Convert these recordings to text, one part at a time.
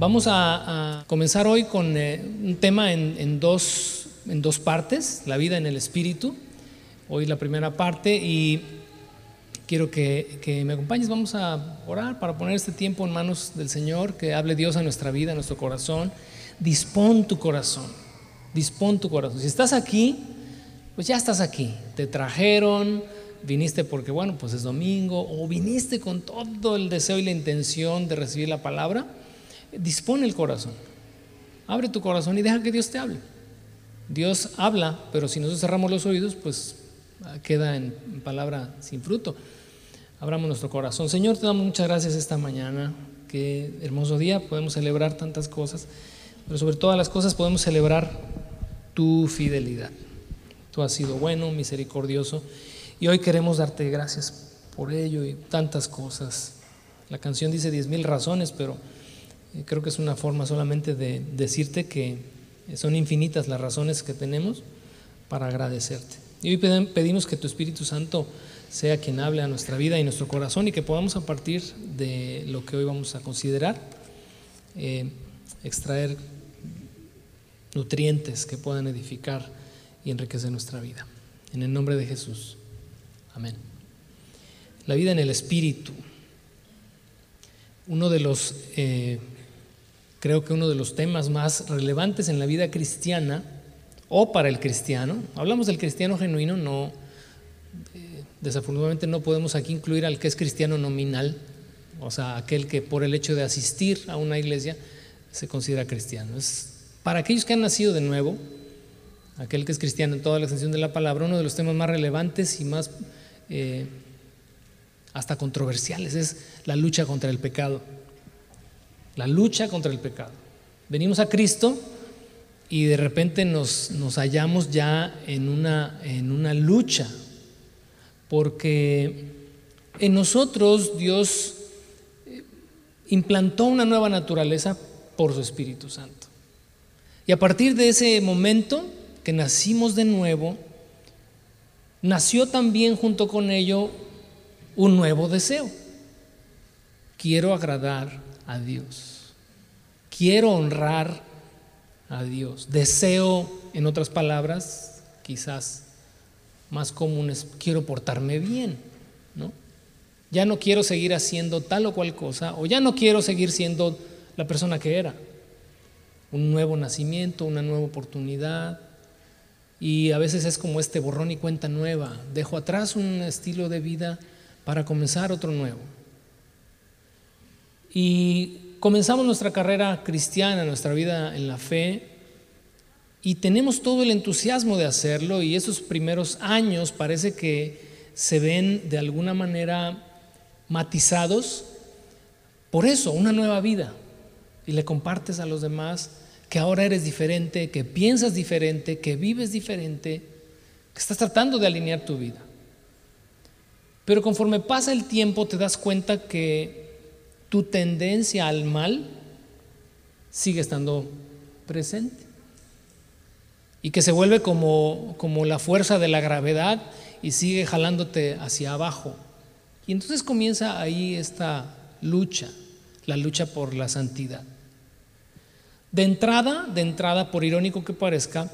Vamos a, comenzar hoy con eh, un tema en, dos, en dos partes, la vida en el espíritu. Hoy la primera parte y quiero que, que, me acompañes. Vamos a orar para poner este tiempo en manos del Señor, que hable Dios a nuestra vida, a nuestro corazón. Dispón tu corazón, dispón tu corazón. Si estás aquí, pues ya estás aquí. Te trajeron, viniste porque, bueno, pues es domingo, o viniste con todo el deseo y la intención de recibir la palabra dispone el corazón. Abre tu corazón y deja que Dios te hable. Dios habla, pero si nosotros cerramos los oídos, pues ah, queda en, palabra sin fruto. Abramos nuestro corazón. Señor, te damos muchas gracias esta mañana. Qué hermoso día. Podemos celebrar tantas cosas, pero sobre todas las cosas podemos celebrar tu fidelidad. Tú has sido bueno, misericordioso, y hoy queremos darte gracias por ello y tantas cosas. La canción dice diez mil razones, pero creo que es una forma solamente de decirte que son infinitas las razones que tenemos para agradecerte. Y hoy pedimos que tu Espíritu Santo sea quien hable a nuestra vida y nuestro corazón y que podamos a partir de lo que hoy vamos a considerar, eh, extraer nutrientes que puedan edificar y enriquecer nuestra vida. En el nombre de Jesús. Amén. La vida en el Espíritu. Uno de los eh, creo que uno de los temas más relevantes en la vida cristiana o para el cristiano. Hablamos del cristiano genuino, no, eh, desafortunadamente no podemos aquí incluir al que es cristiano nominal, o sea, aquel que por el hecho de asistir a una iglesia se considera cristiano. Es para aquellos que han nacido de nuevo, aquel que es cristiano en toda la extensión de la palabra, uno de los temas más relevantes y más eh, hasta controversiales es la lucha contra el pecado la lucha contra el pecado. Venimos a Cristo y de repente nos, hallamos ya en una, en una lucha, porque en nosotros Dios eh, implantó una nueva naturaleza por su Espíritu Santo. Y a partir de ese momento que nacimos de nuevo, nació también junto con ello un nuevo deseo. Quiero agradar a Dios. Quiero honrar a Dios. Deseo, en otras palabras, quizás más comunes, quiero portarme bien, ¿no? Ya no quiero seguir haciendo tal o cual cosa, o ya no quiero seguir siendo la persona que era. Un nuevo nacimiento, una nueva oportunidad. Y a veces es como este borrón y cuenta nueva. Dejo atrás un estilo de vida para comenzar otro nuevo. Y comenzamos nuestra carrera cristiana, nuestra vida en la fe, y tenemos todo el entusiasmo de hacerlo, y esos primeros años parece que se ven de alguna manera matizados por eso, una nueva vida, y le compartes a los demás que ahora eres diferente, que piensas diferente, que vives diferente, que estás tratando de alinear tu vida. Pero conforme pasa el tiempo te das cuenta que tu tendencia al mal sigue estando presente. Y que se vuelve como, como la fuerza de la gravedad y sigue jalándote hacia abajo. Y entonces comienza ahí esta lucha, la lucha por la santidad. De entrada, de entrada, por irónico que parezca,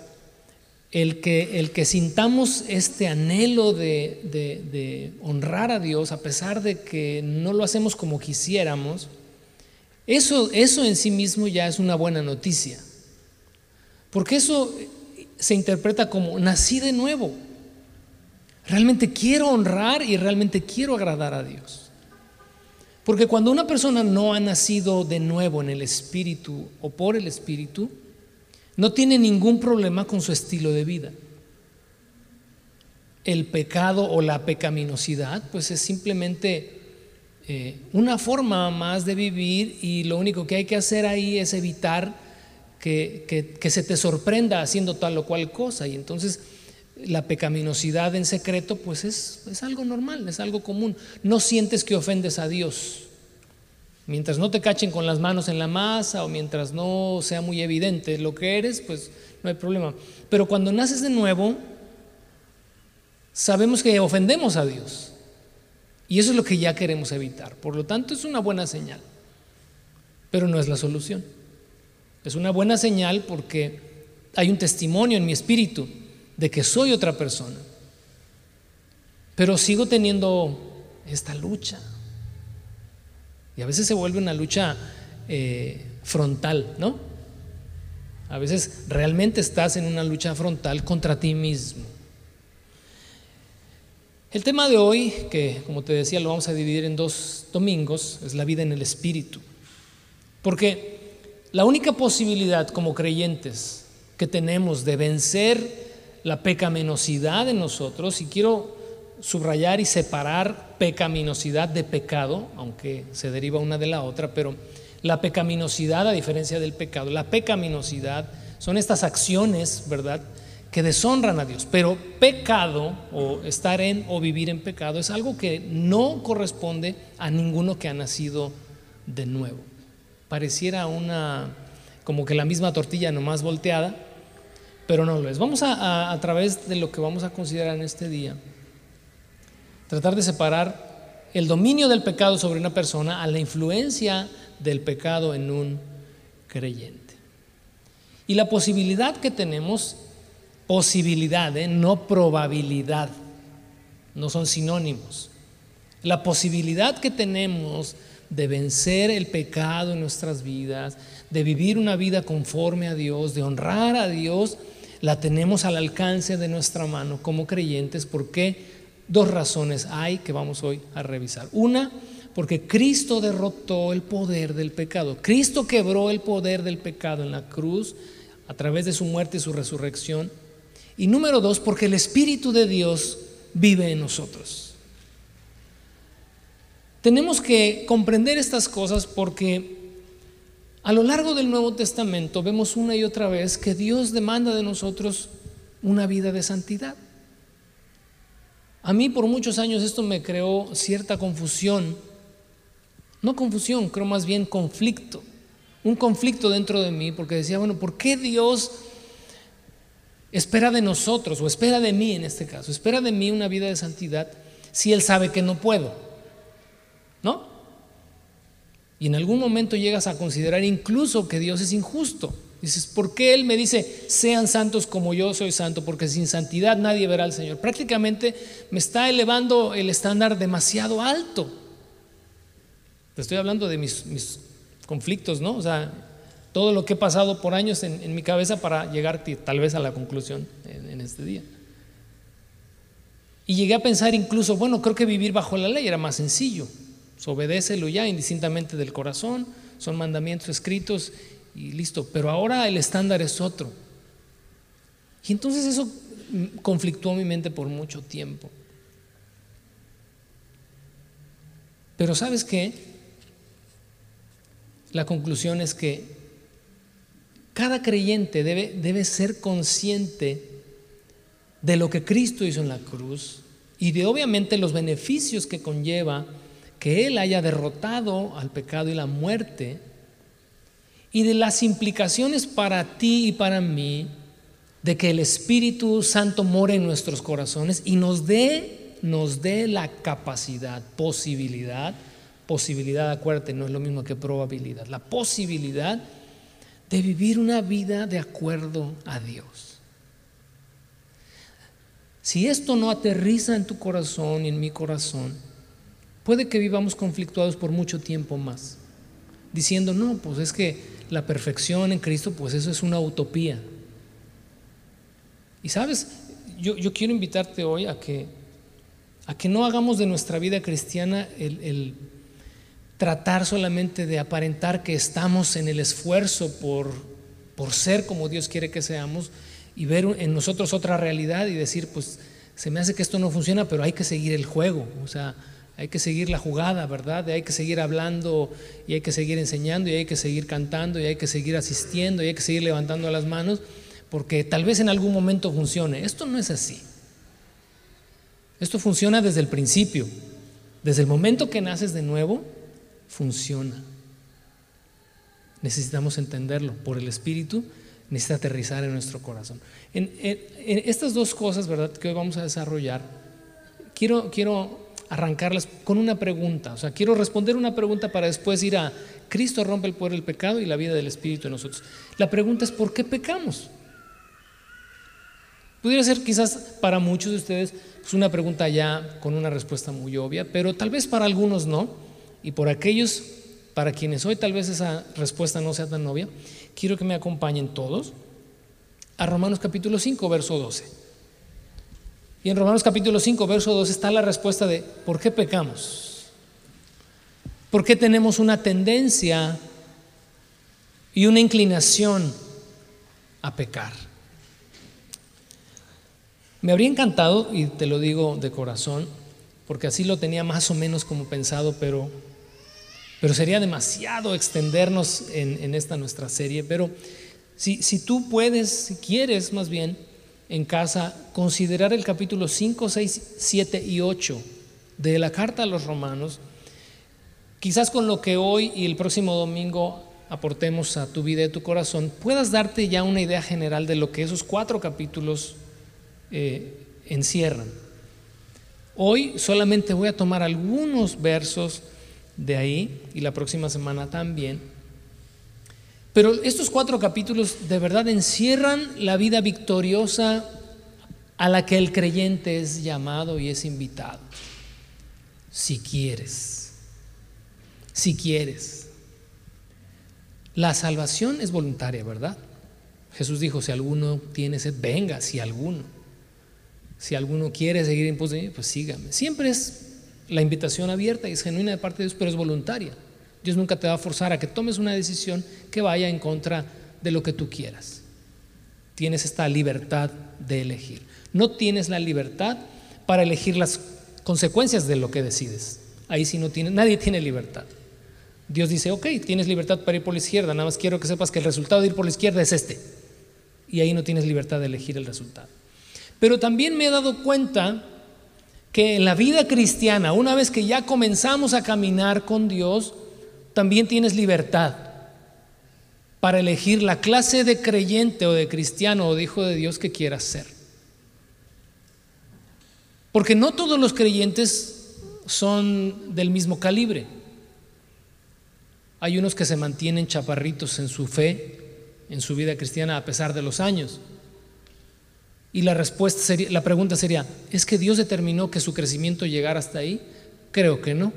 el que, el que sintamos este anhelo de, honrar a Dios, a pesar de que no lo hacemos como quisiéramos, eso, eso en sí mismo ya es una buena noticia. Porque eso se interpreta como nací de nuevo. Realmente quiero honrar y realmente quiero agradar a Dios. Porque cuando una persona no ha nacido de nuevo en el Espíritu o por el Espíritu, no tiene ningún problema con su estilo de vida. El pecado o la pecaminosidad, pues es simplemente eh, una forma más de vivir y lo único que hay que hacer ahí es evitar que, que se te sorprenda haciendo tal o cual cosa. Y entonces la pecaminosidad en secreto, pues es, es algo normal, es algo común. No sientes que ofendes a Dios. Mientras no te cachen con las manos en la masa o mientras no sea muy evidente lo que eres, pues no hay problema. Pero cuando naces de nuevo, sabemos que ofendemos a Dios. Y eso es lo que ya queremos evitar. Por lo tanto, es una buena señal. pero no es la solución. Es una buena señal porque hay un testimonio en mi espíritu de que soy otra persona. Pero sigo teniendo esta lucha. Y a veces se vuelve una lucha eh, frontal, ¿no? A veces realmente estás en una lucha frontal contra ti mismo. El tema de hoy, que como te decía lo vamos a dividir en dos domingos, es la vida en el Espíritu. Porque la única posibilidad como creyentes que tenemos de vencer la pecaminosidad en nosotros, y quiero subrayar y separar pecaminosidad de pecado, aunque se deriva una de la otra, pero la pecaminosidad, a diferencia del pecado, la pecaminosidad son estas acciones, ¿verdad?, que deshonran a Dios. Pero pecado o estar en o vivir en pecado es algo que no corresponde a ninguno que ha nacido de nuevo. Pareciera una, como que la misma tortilla nomás volteada, pero no lo es. Vamos a, a través de lo que vamos a considerar en este día, tratar de separar el dominio del pecado sobre una persona a la influencia del pecado en un creyente. Y la posibilidad que tenemos, posibilidad, ¿eh? no probabilidad, no son sinónimos. La posibilidad que tenemos de vencer el pecado en nuestras vidas, de vivir una vida conforme a Dios, de honrar a Dios, la tenemos al alcance de nuestra mano como creyentes. porque Dos razones hay que vamos hoy a revisar. Una, porque Cristo derrotó el poder del pecado. Cristo quebró el poder del pecado en la cruz a través de su muerte y su resurrección. Y número dos, porque el Espíritu de Dios vive en nosotros. Tenemos que comprender estas cosas porque a lo largo del Nuevo Testamento vemos una y otra vez que Dios demanda de nosotros una vida de santidad. A mí por muchos años esto me creó cierta confusión no confusión, creo más bien conflicto. Un conflicto dentro de mí porque decía, bueno, ¿por qué Dios espera de nosotros, o espera de mí en este caso, espera de mí una vida de santidad si Él sabe que no puedo? ¿No? Y en algún momento llegas a considerar incluso que Dios es injusto. Dices, ¿por qué Él me dice, sean santos como yo soy santo? Porque sin santidad nadie verá al Señor. Prácticamente me está elevando el estándar demasiado alto. Te estoy hablando de mis, conflictos, ¿no? O sea, todo lo que he pasado por años en, mi cabeza para llegar tal vez a la conclusión en, este día. Y llegué a pensar incluso, bueno, creo que vivir bajo la ley era más sencillo. obedécelo ya indistintamente del corazón, son mandamientos escritos y listo. Pero ahora el estándar es otro. Y entonces eso conflictuó mi mente por mucho tiempo. Pero ¿sabes qué? La conclusión es que cada creyente debe, debe ser consciente de lo que Cristo hizo en la cruz y de obviamente los beneficios que conlleva que Él haya derrotado al pecado y la muerte y de las implicaciones para ti y para mí de que el Espíritu Santo more en nuestros corazones y nos dé, nos dé la capacidad, posibilidad posibilidad, acuérdate, no es lo mismo que probabilidad, la posibilidad de vivir una vida de acuerdo a Dios. Si esto no aterriza en tu corazón y en mi corazón, puede que vivamos conflictuados por mucho tiempo más, diciendo, no, pues es que la perfección en Cristo, pues eso es una utopía. Y sabes, yo, yo quiero invitarte hoy a que, a que no hagamos de nuestra vida cristiana el tratar solamente de aparentar que estamos en el esfuerzo por, por ser como Dios quiere que seamos y ver en nosotros otra realidad y decir, pues se me hace que esto no funciona, pero hay que seguir el juego, o sea, hay que seguir la jugada, ¿verdad? Hay que seguir hablando y hay que seguir enseñando y hay que seguir cantando y hay que seguir asistiendo y hay que seguir levantando las manos, porque tal vez en algún momento funcione. Esto no es así. Esto funciona desde el principio. Desde el momento que naces de nuevo, funciona. Necesitamos entenderlo por el Espíritu, necesita aterrizar en nuestro corazón. En, estas dos cosas, ¿verdad?, que hoy vamos a desarrollar, quiero, quiero arrancarlas con una pregunta. O sea, quiero responder una pregunta para después ir a Cristo rompe el poder del pecado y la vida del Espíritu en nosotros. La pregunta es, ¿por qué pecamos? Pudiera ser quizás para muchos de ustedes pues una pregunta ya con una respuesta muy obvia, pero tal vez para algunos no. Y por aquellos para quienes hoy tal vez esa respuesta no sea tan obvia, quiero que me acompañen todos a Romanos capítulo 5, verso 12. Y en Romanos capítulo 5, verso 12 está la respuesta de ¿por qué pecamos? ¿Por qué tenemos una tendencia y una inclinación a pecar? Me habría encantado, y te lo digo de corazón, porque así lo tenía más o menos como pensado, pero, pero sería demasiado extendernos en, en esta nuestra serie. Pero si, si tú puedes, si quieres más bien, en casa, considerar el capítulo 5, 6, 7 y 8 de la carta a los romanos, quizás con lo que hoy y el próximo domingo aportemos a tu vida y a tu corazón, puedas darte ya una idea general de lo que esos cuatro capítulos eh, encierran. Hoy solamente voy a tomar algunos versos de ahí y la próxima semana también. Pero estos cuatro capítulos de verdad encierran la vida victoriosa a la que el creyente es llamado y es invitado. Si quieres, si quieres. La salvación es voluntaria, ¿verdad? Jesús dijo, si alguno tiene sed, venga, si alguno. Si alguno quiere seguir en pues sígame. Siempre es la invitación abierta y es genuina de parte de Dios, pero es voluntaria. Dios nunca te va a forzar a que tomes una decisión que vaya en contra de lo que tú quieras. Tienes esta libertad de elegir. No tienes la libertad para elegir las consecuencias de lo que decides. Ahí sí no tiene, nadie tiene libertad. Dios dice, ok, tienes libertad para ir por la izquierda, nada más quiero que sepas que el resultado de ir por la izquierda es este. Y ahí no tienes libertad de elegir el resultado. Pero también me he dado cuenta que en la vida cristiana, una vez que ya comenzamos a caminar con Dios, también tienes libertad para elegir la clase de creyente o de cristiano o de hijo de Dios que quieras ser. Porque no todos los creyentes son del mismo calibre. Hay unos que se mantienen chaparritos en su fe, en su vida cristiana a pesar de los años. Y la respuesta sería, la pregunta sería, ¿es que Dios determinó que su crecimiento llegara hasta ahí? Creo que no.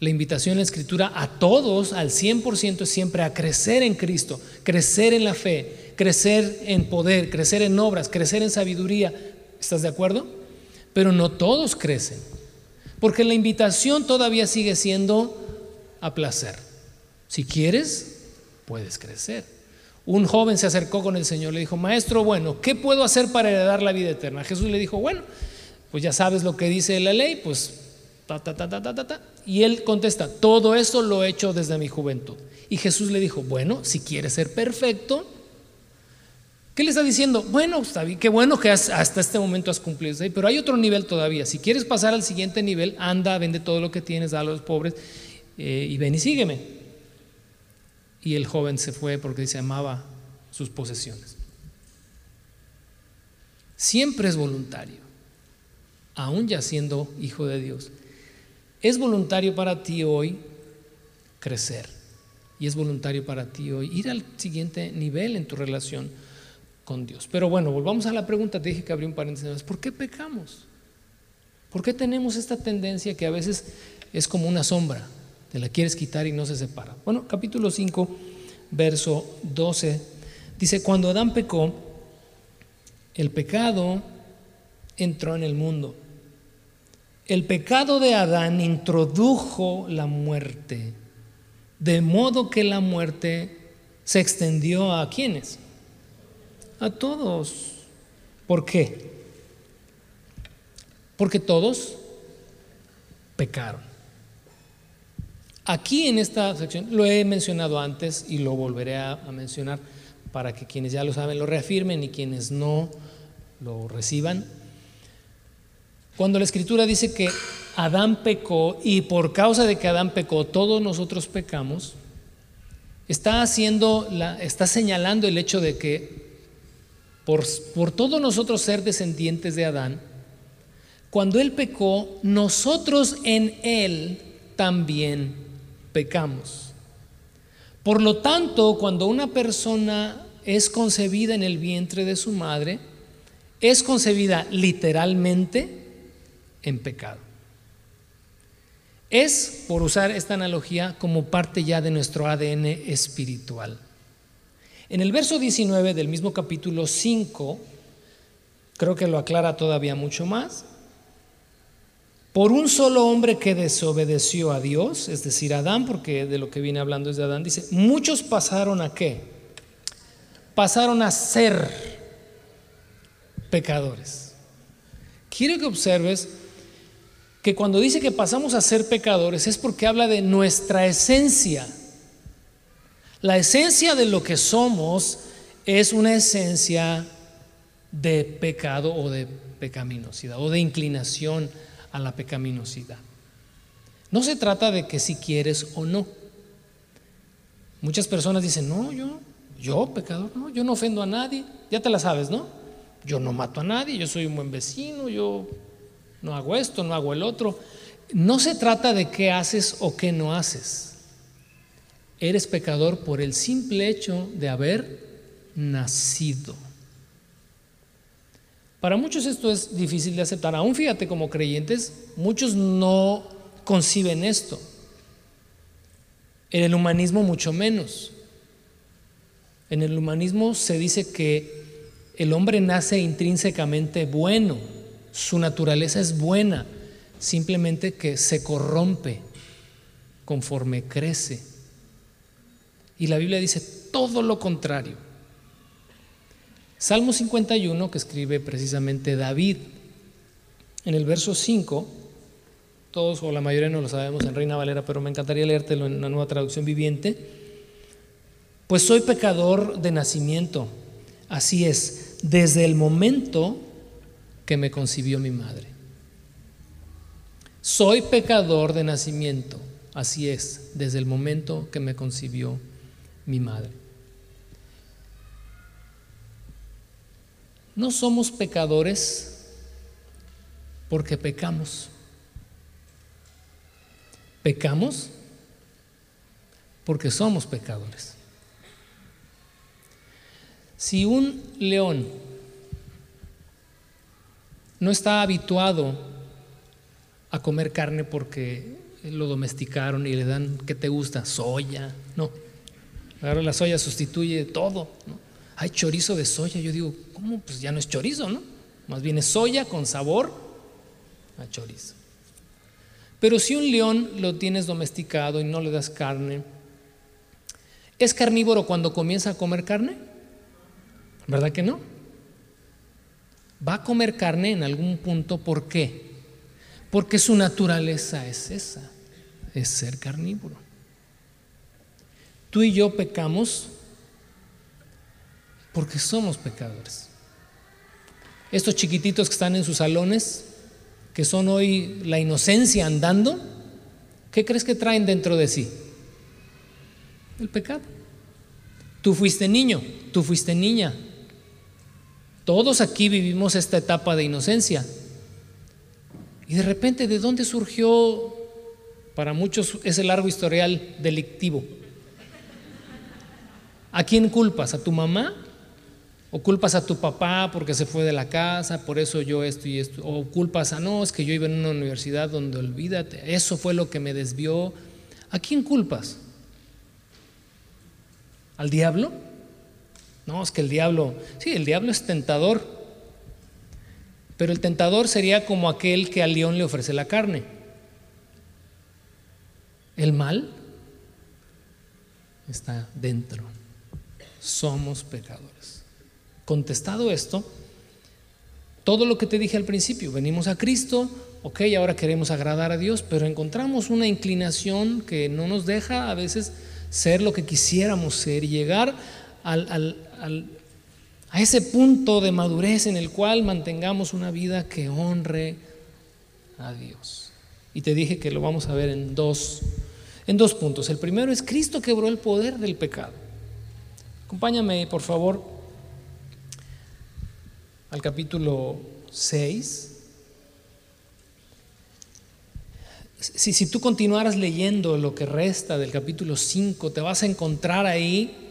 La invitación en la escritura a todos, al 100%, es siempre a crecer en Cristo, crecer en la fe, crecer en poder, crecer en obras, crecer en sabiduría. ¿Estás de acuerdo? Pero no todos crecen, porque la invitación todavía sigue siendo a placer. Si quieres, puedes crecer un joven se acercó con el Señor, le dijo, maestro, bueno, ¿qué puedo hacer para heredar la vida eterna? Jesús le dijo, bueno, pues ya sabes lo que dice la ley, pues Y él contesta, todo eso lo he hecho desde mi juventud. Y Jesús le dijo, bueno, si quieres ser perfecto, ¿qué le está diciendo? Bueno, está qué bueno que hasta este momento has cumplido, pero hay otro nivel todavía. Si quieres pasar al siguiente nivel, anda, vende todo lo que tienes, da a los pobres eh, y ven y sígueme. Y el joven se fue porque se amaba sus posesiones. Siempre es voluntario, aún ya siendo hijo de Dios. Es voluntario para ti hoy crecer. Y es voluntario para ti hoy ir al siguiente nivel en tu relación con Dios. Pero bueno, volvamos a la pregunta. Te dije que abrí un paréntesis. ¿Por qué pecamos? ¿Por qué tenemos esta tendencia que a veces es como una sombra? Te la quieres quitar y no se separa. Bueno, capítulo 5, verso 12, dice, cuando Adán pecó, el pecado entró en el mundo. El pecado de Adán introdujo la muerte, de modo que la muerte se extendió a quienes? A todos. ¿Por qué? Porque todos pecaron. Aquí en esta sección lo he mencionado antes y lo volveré a, mencionar para que quienes ya lo saben lo reafirmen y quienes no lo reciban. Cuando la escritura dice que Adán pecó y por causa de que Adán pecó todos nosotros pecamos, está haciendo la, está señalando el hecho de que por, por todos nosotros ser descendientes de Adán, cuando Él pecó, nosotros en Él también pecamos. Por lo tanto, cuando una persona es concebida en el vientre de su madre, es concebida literalmente en pecado. Es, por usar esta analogía, como parte ya de nuestro ADN espiritual. En el verso 19 del mismo capítulo 5, creo que lo aclara todavía mucho más, por un solo hombre que desobedeció a Dios, es decir, Adán, porque de lo que viene hablando es de Adán, dice, muchos pasaron a qué? Pasaron a ser pecadores. Quiero que observes que cuando dice que pasamos a ser pecadores es porque habla de nuestra esencia. La esencia de lo que somos es una esencia de pecado o de pecaminosidad o de inclinación a la pecaminosidad. No se trata de que si quieres o no. Muchas personas dicen, no, yo, yo pecador, no, yo no ofendo a nadie. Ya te la sabes, ¿no? Yo no mato a nadie, yo soy un buen vecino, yo no hago esto, no hago el otro. No se trata de qué haces o qué no haces. Eres pecador por el simple hecho de haber nacido. Para muchos esto es difícil de aceptar. Aún fíjate como creyentes, muchos no conciben esto. En el humanismo mucho menos. En el humanismo se dice que el hombre nace intrínsecamente bueno, su naturaleza es buena, simplemente que se corrompe conforme crece. Y la Biblia dice todo lo contrario. Salmo 51, que escribe precisamente David, en el verso 5, todos o la mayoría no lo sabemos en Reina Valera, pero me encantaría leértelo en la nueva traducción viviente. Pues soy pecador de nacimiento, así es, desde el momento que me concibió mi madre. Soy pecador de nacimiento, así es, desde el momento que me concibió mi madre. No somos pecadores porque pecamos. Pecamos porque somos pecadores. Si un león no está habituado a comer carne porque lo domesticaron y le dan, ¿qué te gusta? Soya, no. Ahora la soya sustituye todo. hay chorizo de soya. Yo digo, ¿cómo? Pues ya no es chorizo, ¿no? Más bien es soya con sabor a chorizo. Pero si un león lo tienes domesticado y no le das carne, ¿es carnívoro cuando comienza a comer carne? ¿Verdad que no? Va a comer carne en algún punto, ¿por qué? Porque su naturaleza es esa, es ser carnívoro. Tú y yo pecamos porque somos pecadores. Estos chiquititos que están en sus salones, que son hoy la inocencia andando, ¿qué crees que traen dentro de sí? El pecado. Tú fuiste niño, tú fuiste niña. Todos aquí vivimos esta etapa de inocencia. Y de repente, ¿de dónde surgió para muchos ese largo historial delictivo? ¿A quién culpas? ¿A tu mamá? O culpas a tu papá porque se fue de la casa, por eso yo esto y esto. O culpas a no, es que yo iba en una universidad donde olvídate, eso fue lo que me desvió. ¿A quién culpas? ¿Al diablo? No, es que el diablo, sí, el diablo es tentador. Pero el tentador sería como aquel que al león le ofrece la carne. El mal está dentro. Somos pecadores. Contestado esto, todo lo que te dije al principio, venimos a Cristo, ok, ahora queremos agradar a Dios, pero encontramos una inclinación que no nos deja a veces ser lo que quisiéramos ser y llegar a ese punto de madurez en el cual mantengamos una vida que honre a Dios. Y te dije que lo vamos a ver en dos, en dos puntos. El primero es Cristo quebró el poder del pecado. Acompáñame, por favor, al capítulo 6 si, si tú continuaras leyendo lo que resta del capítulo 5, te vas a encontrar ahí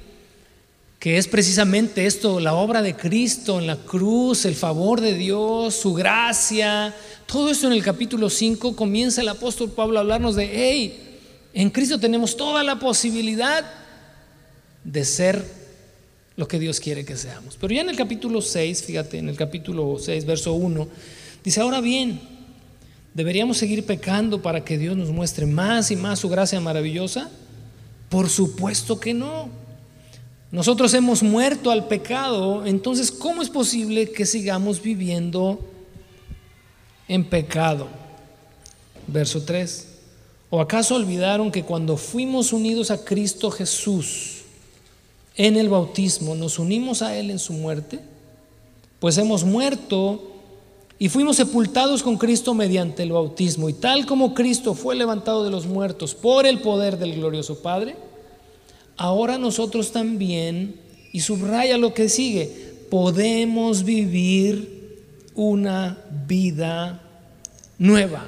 que es precisamente esto, la obra de Cristo en la cruz, el favor de Dios, su gracia. Todo esto en el capítulo 5 comienza el apóstol Pablo a hablarnos de, hey, en Cristo tenemos toda la posibilidad de ser lo que Dios quiere que seamos. Pero ya en el capítulo 6, fíjate, en el capítulo 6, verso 1, dice, ahora bien, ¿deberíamos seguir pecando para que Dios nos muestre más y más su gracia maravillosa? Por supuesto que no. Nosotros hemos muerto al pecado, entonces ¿cómo es posible que sigamos viviendo en pecado? Verso 3. ¿O acaso olvidaron que cuando fuimos unidos a Cristo Jesús en el bautismo, nos unimos a Él en su muerte? Pues hemos muerto y fuimos sepultados con Cristo mediante el bautismo. Y tal como Cristo fue levantado de los muertos por el poder del glorioso Padre, ahora nosotros también, y subraya lo que sigue, podemos vivir una vida nueva.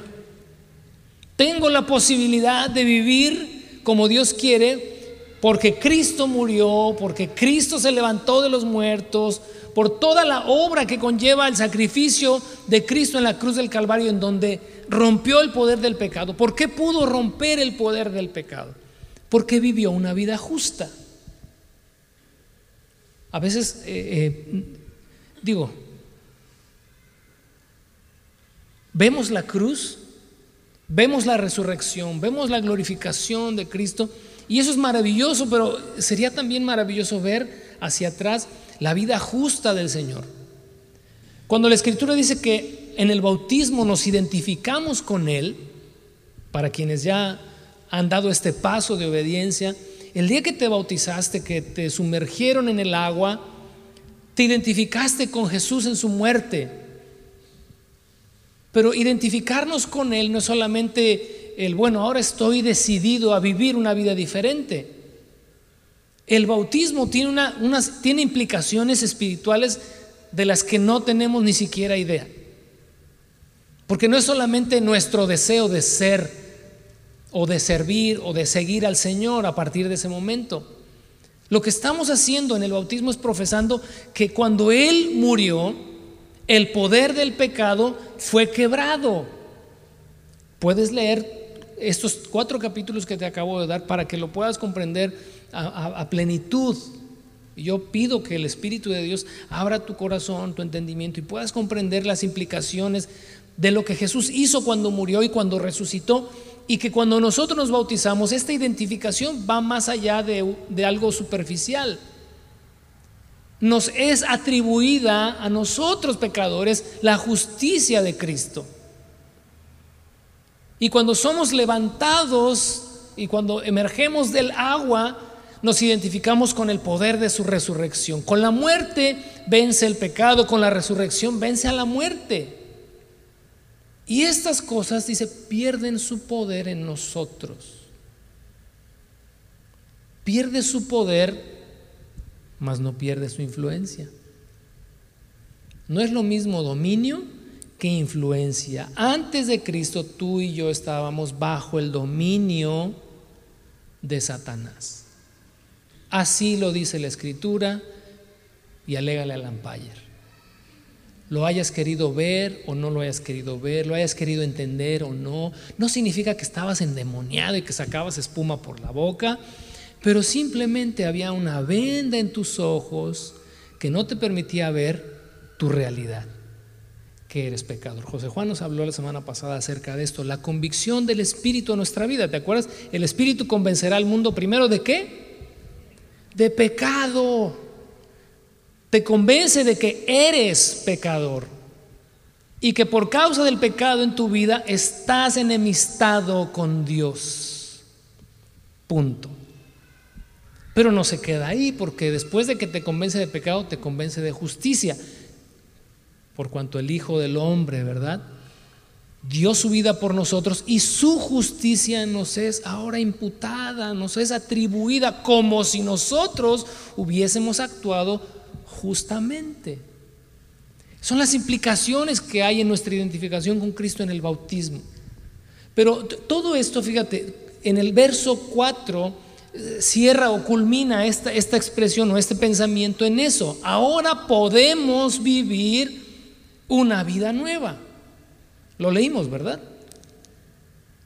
Tengo la posibilidad de vivir como Dios quiere porque Cristo murió, porque Cristo se levantó de los muertos, por toda la obra que conlleva el sacrificio de Cristo en la cruz del Calvario en donde rompió el poder del pecado. ¿Por qué pudo romper el poder del pecado? Porque vivió una vida justa. A veces, eh, eh, digo, vemos la cruz, vemos la resurrección, vemos la glorificación de Cristo, y eso es maravilloso, pero sería también maravilloso ver hacia atrás la vida justa del Señor. Cuando la Escritura dice que en el bautismo nos identificamos con Él, para quienes ya han dado este paso de obediencia, el día que te bautizaste, que te sumergieron en el agua, te identificaste con Jesús en su muerte. Pero identificarnos con Él no es solamente el, bueno, ahora estoy decidido a vivir una vida diferente. El bautismo tiene, una, unas, tiene implicaciones espirituales de las que no tenemos ni siquiera idea. Porque no es solamente nuestro deseo de ser o de servir o de seguir al Señor a partir de ese momento. Lo que estamos haciendo en el bautismo es profesando que cuando Él murió, el poder del pecado fue quebrado. Puedes leer estos cuatro capítulos que te acabo de dar para que lo puedas comprender a, plenitud. Y yo pido que el Espíritu de Dios abra tu corazón, tu entendimiento y puedas comprender las implicaciones de lo que Jesús hizo cuando murió y cuando resucitó y que cuando nosotros nos bautizamos, esta identificación va más allá de, algo superficial. Nos es atribuida a nosotros pecadores la justicia de Cristo. Y cuando somos levantados y cuando emergemos del agua, nos identificamos con el poder de su resurrección. Con la muerte vence el pecado, con la resurrección vence a la muerte. Y estas cosas, dice, pierden su poder en nosotros. Pierde su poder, mas no pierde su influencia. No es lo mismo dominio que influencia. Antes de Cristo tú y yo estábamos bajo el dominio de Satanás. Así lo dice la escritura y alégale al Lampayer lo hayas querido ver o no lo hayas querido ver, lo hayas querido entender o no, no significa que estabas endemoniado y que sacabas espuma por la boca, pero simplemente había una venda en tus ojos que no te permitía ver tu realidad, que eres pecador. José Juan nos habló la semana pasada acerca de esto, la convicción del Espíritu en nuestra vida, ¿te acuerdas? El Espíritu convencerá al mundo primero de qué? De pecado te convence de que eres pecador y que por causa del pecado en tu vida estás enemistado con Dios. Punto. Pero no se queda ahí porque después de que te convence de pecado, te convence de justicia. Por cuanto el Hijo del Hombre, ¿verdad? Dio su vida por nosotros y su justicia nos es ahora imputada, nos es atribuida como si nosotros hubiésemos actuado justamente. Son las implicaciones que hay en nuestra identificación con Cristo en el bautismo. Pero todo esto, fíjate, en el verso 4 eh, cierra o culmina esta, esta expresión o este pensamiento en eso. Ahora podemos vivir una vida nueva. Lo leímos, ¿verdad?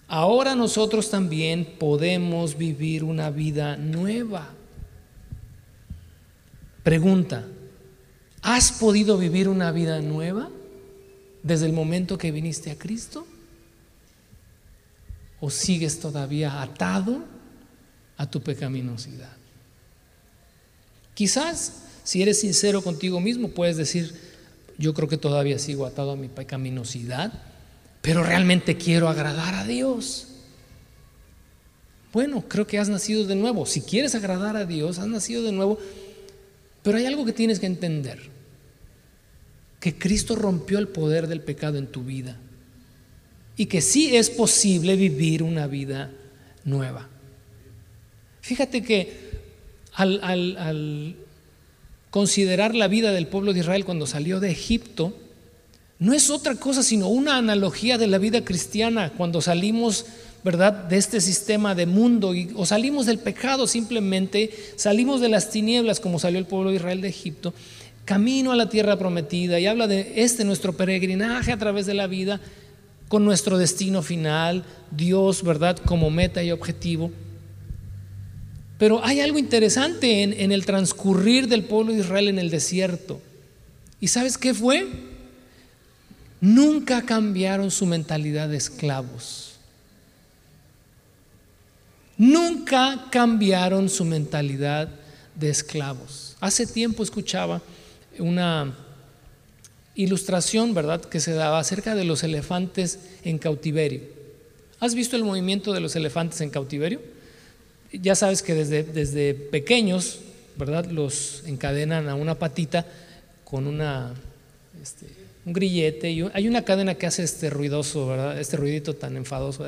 Ahora nosotros también podemos vivir una vida nueva. Pregunta, ¿has podido vivir una vida nueva desde el momento que viniste a Cristo? ¿O sigues todavía atado a tu pecaminosidad? Quizás, si eres sincero contigo mismo, puedes decir, yo creo que todavía sigo atado a mi pecaminosidad pero realmente quiero agradar a Dios. Bueno, creo que has nacido de nuevo. Si quieres agradar a Dios, has nacido de nuevo. Pero hay algo que tienes que entender. Que Cristo rompió el poder del pecado en tu vida. Y que sí es posible vivir una vida nueva. Fíjate que al, al considerar la vida del pueblo de Israel cuando salió de Egipto, no es otra cosa sino una analogía de la vida cristiana cuando salimos, ¿verdad?, de este sistema de mundo y, o salimos del pecado simplemente, salimos de las tinieblas como salió el pueblo de Israel de Egipto, camino a la tierra prometida y habla de este nuestro peregrinaje a través de la vida con nuestro destino final, Dios, ¿verdad?, como meta y objetivo. Pero hay algo interesante en, en el transcurrir del pueblo de Israel en el desierto. ¿Y sabes qué fue? nunca cambiaron su mentalidad de esclavos. Nunca cambiaron su mentalidad de esclavos. Hace tiempo escuchaba una ilustración, ¿verdad?, que se daba acerca de los elefantes en cautiverio. ¿Has visto el movimiento de los elefantes en cautiverio? Ya sabes que desde, desde pequeños, ¿verdad?, los encadenan a una patita con una... Este, un grillete y hay una cadena que hace este ruidoso, ¿verdad? Este ruidito tan enfadoso.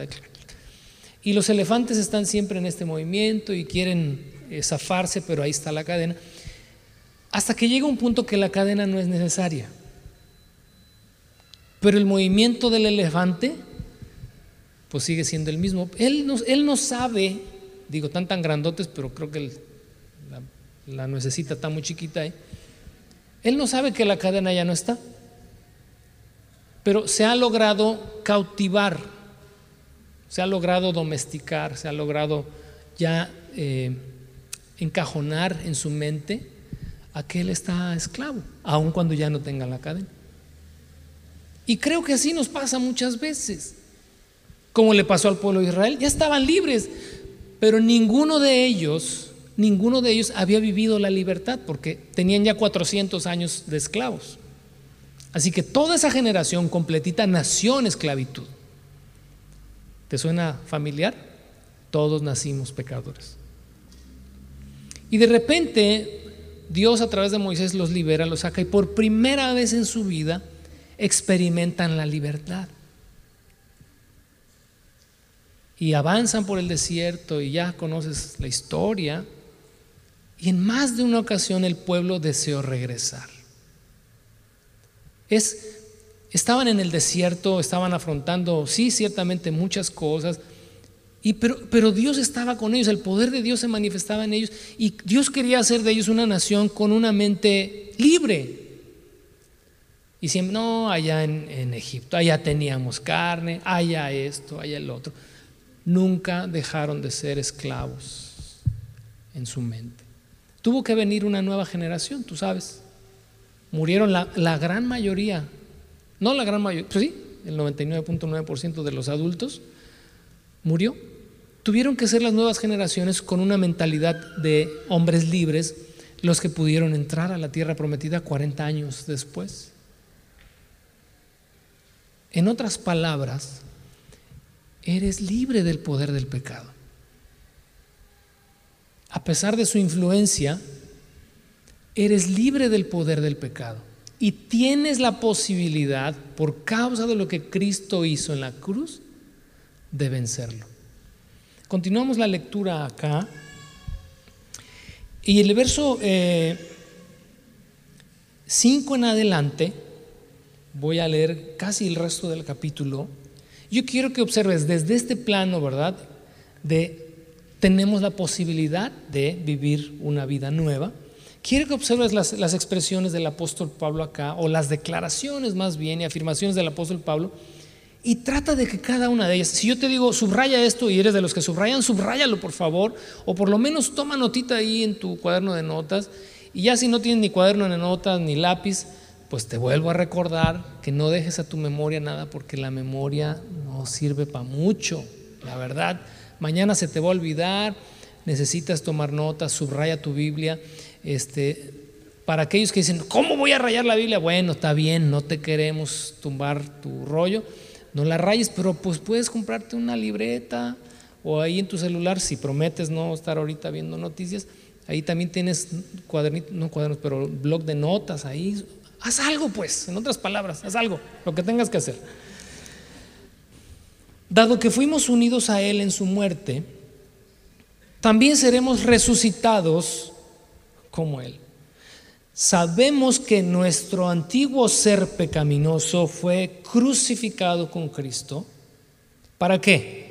Y los elefantes están siempre en este movimiento y quieren eh, zafarse, pero ahí está la cadena. Hasta que llega un punto que la cadena no es necesaria. Pero el movimiento del elefante, pues sigue siendo el mismo. Él no, sabe, digo, tan tan grandotes, pero creo que la, la necesita está muy chiquita. ¿eh? Él no sabe que la cadena ya no está. Pero se ha logrado cautivar, se ha logrado domesticar, se ha logrado ya eh, encajonar en su mente a que él está esclavo, aun cuando ya no tenga la cadena. Y creo que así nos pasa muchas veces, como le pasó al pueblo de Israel, ya estaban libres, pero ninguno de ellos, ninguno de ellos había vivido la libertad porque tenían ya 400 años de esclavos. Así que toda esa generación completita nació en esclavitud. ¿Te suena familiar? Todos nacimos pecadores. Y de repente Dios a través de Moisés los libera, los saca y por primera vez en su vida experimentan la libertad. Y avanzan por el desierto y ya conoces la historia. Y en más de una ocasión el pueblo deseó regresar. Es, estaban en el desierto, estaban afrontando, sí, ciertamente muchas cosas, y pero, pero Dios estaba con ellos, el poder de Dios se manifestaba en ellos, y Dios quería hacer de ellos una nación con una mente libre. Y siempre, no, allá en, Egipto, allá teníamos carne, allá esto, allá el otro. Nunca dejaron de ser esclavos en su mente. Tuvo que venir una nueva generación, tú sabes. Murieron la, gran mayoría, no la gran mayoría, pues sí, el 99.9% de los adultos murió. Tuvieron que ser las nuevas generaciones con una mentalidad de hombres libres los que pudieron entrar a la tierra prometida 40 años después. En otras palabras, eres libre del poder del pecado. A pesar de su influencia, eres libre del poder del pecado y tienes la posibilidad, por causa de lo que Cristo hizo en la cruz, de vencerlo. Continuamos la lectura acá. Y el verso 5 eh, en adelante, voy a leer casi el resto del capítulo, Yo quiero que observes desde este plano, ¿verdad? De tenemos la posibilidad de vivir una vida nueva. Quiero que observes las, las expresiones del apóstol Pablo acá, o las declaraciones más bien y afirmaciones del apóstol Pablo, y trata de que cada una de ellas, si yo te digo, subraya esto y eres de los que subrayan, subráyalo por favor, o por lo menos toma notita ahí en tu cuaderno de notas, y ya si no tienes ni cuaderno de notas ni lápiz, pues te vuelvo a recordar que no dejes a tu memoria nada porque la memoria no sirve para mucho, la verdad. Mañana se te va a olvidar, necesitas tomar notas, subraya tu Biblia. Este, para aquellos que dicen, ¿cómo voy a rayar la Biblia? Bueno, está bien, no te queremos tumbar tu rollo, no la rayes, pero pues puedes comprarte una libreta o ahí en tu celular, si prometes no estar ahorita viendo noticias, ahí también tienes cuadernitos, no cuadernos, pero blog de notas ahí, Haz algo, pues, en otras palabras, haz algo, lo que tengas que hacer. Dado que fuimos unidos a Él en su muerte, también seremos resucitados como Él. Sabemos que nuestro antiguo ser pecaminoso fue crucificado con Cristo. ¿Para qué?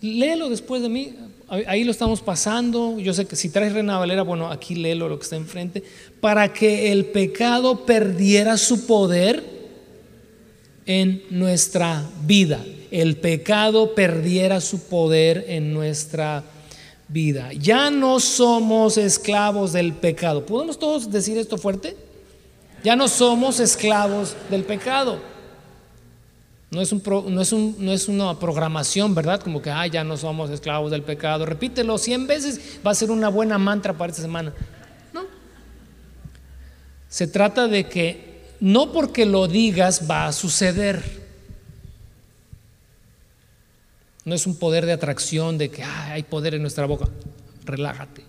Léelo después de mí, ahí lo estamos pasando. Yo sé que si traes Reina Valera, bueno, aquí léelo lo que está enfrente. Para que el pecado perdiera su poder en nuestra vida. El pecado perdiera su poder en nuestra vida. Ya no somos esclavos del pecado. ¿Podemos todos decir esto fuerte? Ya no somos esclavos del pecado. No es, un no, es un, no es, una programación, ¿verdad? Como que, ah, ya no somos esclavos del pecado. Repítelo 100 veces, va a ser una buena mantra para esta semana. No. Se trata de que no porque lo digas va a suceder. No es un poder de atracción de que hay poder en nuestra boca. Relájate.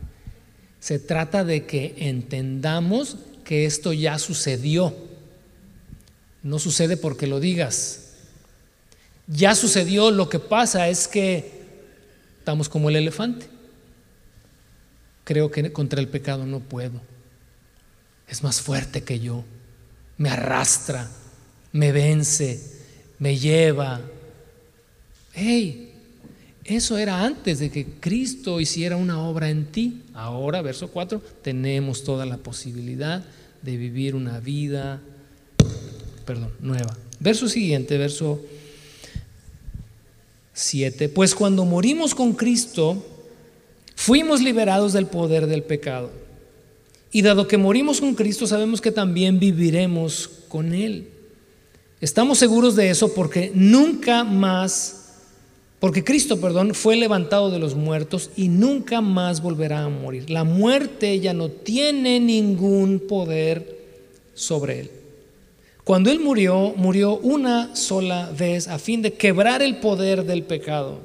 Se trata de que entendamos que esto ya sucedió. No sucede porque lo digas ya sucedió, lo que pasa es que estamos como el elefante. Creo que contra el pecado no puedo. Es más fuerte que yo. Me arrastra, me vence, me lleva. Hey, eso era antes de que Cristo hiciera una obra en ti. Ahora, verso 4, tenemos toda la posibilidad de vivir una vida, perdón, nueva. Verso siguiente, verso 7. Pues cuando morimos con Cristo, fuimos liberados del poder del pecado. Y dado que morimos con Cristo, sabemos que también viviremos con Él. Estamos seguros de eso porque nunca más, porque Cristo, perdón, fue levantado de los muertos y nunca más volverá a morir. La muerte ya no tiene ningún poder sobre Él. Cuando Él murió, murió una sola vez a fin de quebrar el poder del pecado.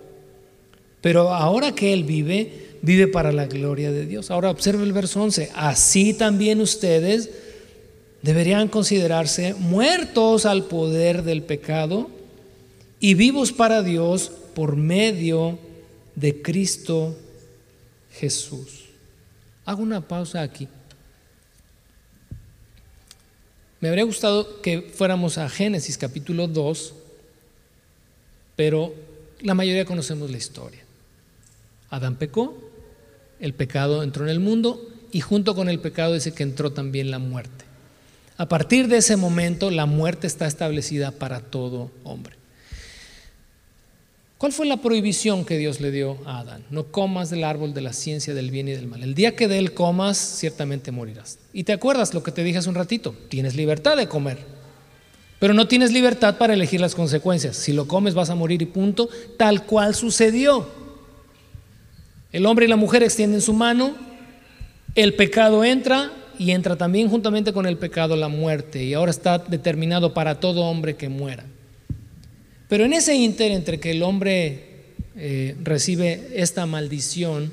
Pero ahora que Él vive, vive para la gloria de Dios. Ahora observe el verso 11. Así también ustedes deberían considerarse muertos al poder del pecado y vivos para Dios por medio de Cristo Jesús. Hago una pausa aquí. Me habría gustado que fuéramos a Génesis capítulo 2, pero la mayoría conocemos la historia. Adán pecó, el pecado entró en el mundo y junto con el pecado dice que entró también la muerte. A partir de ese momento la muerte está establecida para todo hombre. ¿Cuál fue la prohibición que Dios le dio a Adán? No comas del árbol de la ciencia del bien y del mal. El día que de él comas, ciertamente morirás. Y te acuerdas lo que te dije hace un ratito, tienes libertad de comer, pero no tienes libertad para elegir las consecuencias. Si lo comes vas a morir y punto, tal cual sucedió. El hombre y la mujer extienden su mano, el pecado entra y entra también juntamente con el pecado la muerte y ahora está determinado para todo hombre que muera. Pero en ese inter entre que el hombre eh, recibe esta maldición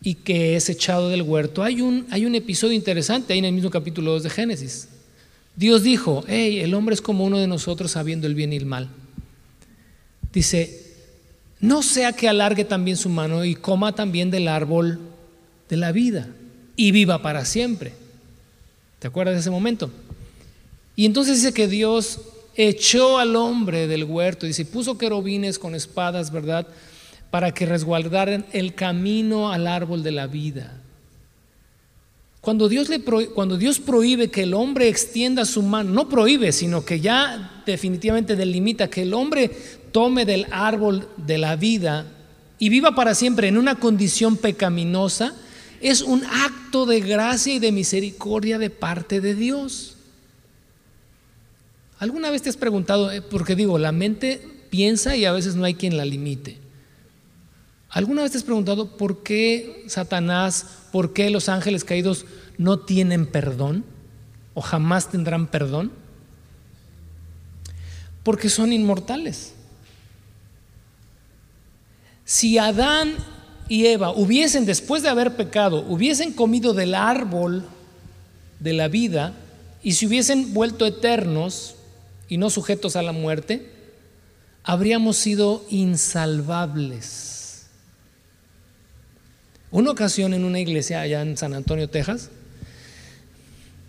y que es echado del huerto, hay un, hay un episodio interesante ahí en el mismo capítulo 2 de Génesis. Dios dijo, hey, el hombre es como uno de nosotros sabiendo el bien y el mal. Dice, no sea que alargue también su mano y coma también del árbol de la vida y viva para siempre. ¿Te acuerdas de ese momento? Y entonces dice que Dios echó al hombre del huerto, dice, puso querubines con espadas, ¿verdad? Para que resguardaran el camino al árbol de la vida. Cuando Dios, le cuando Dios prohíbe que el hombre extienda su mano, no prohíbe, sino que ya definitivamente delimita que el hombre tome del árbol de la vida y viva para siempre en una condición pecaminosa, es un acto de gracia y de misericordia de parte de Dios. ¿Alguna vez te has preguntado, eh, porque digo, la mente piensa y a veces no hay quien la limite? ¿Alguna vez te has preguntado por qué Satanás, por qué los ángeles caídos no tienen perdón o jamás tendrán perdón? Porque son inmortales. Si Adán y Eva hubiesen, después de haber pecado, hubiesen comido del árbol de la vida y se hubiesen vuelto eternos y no sujetos a la muerte, habríamos sido insalvables. Una ocasión en una iglesia allá en San Antonio, Texas,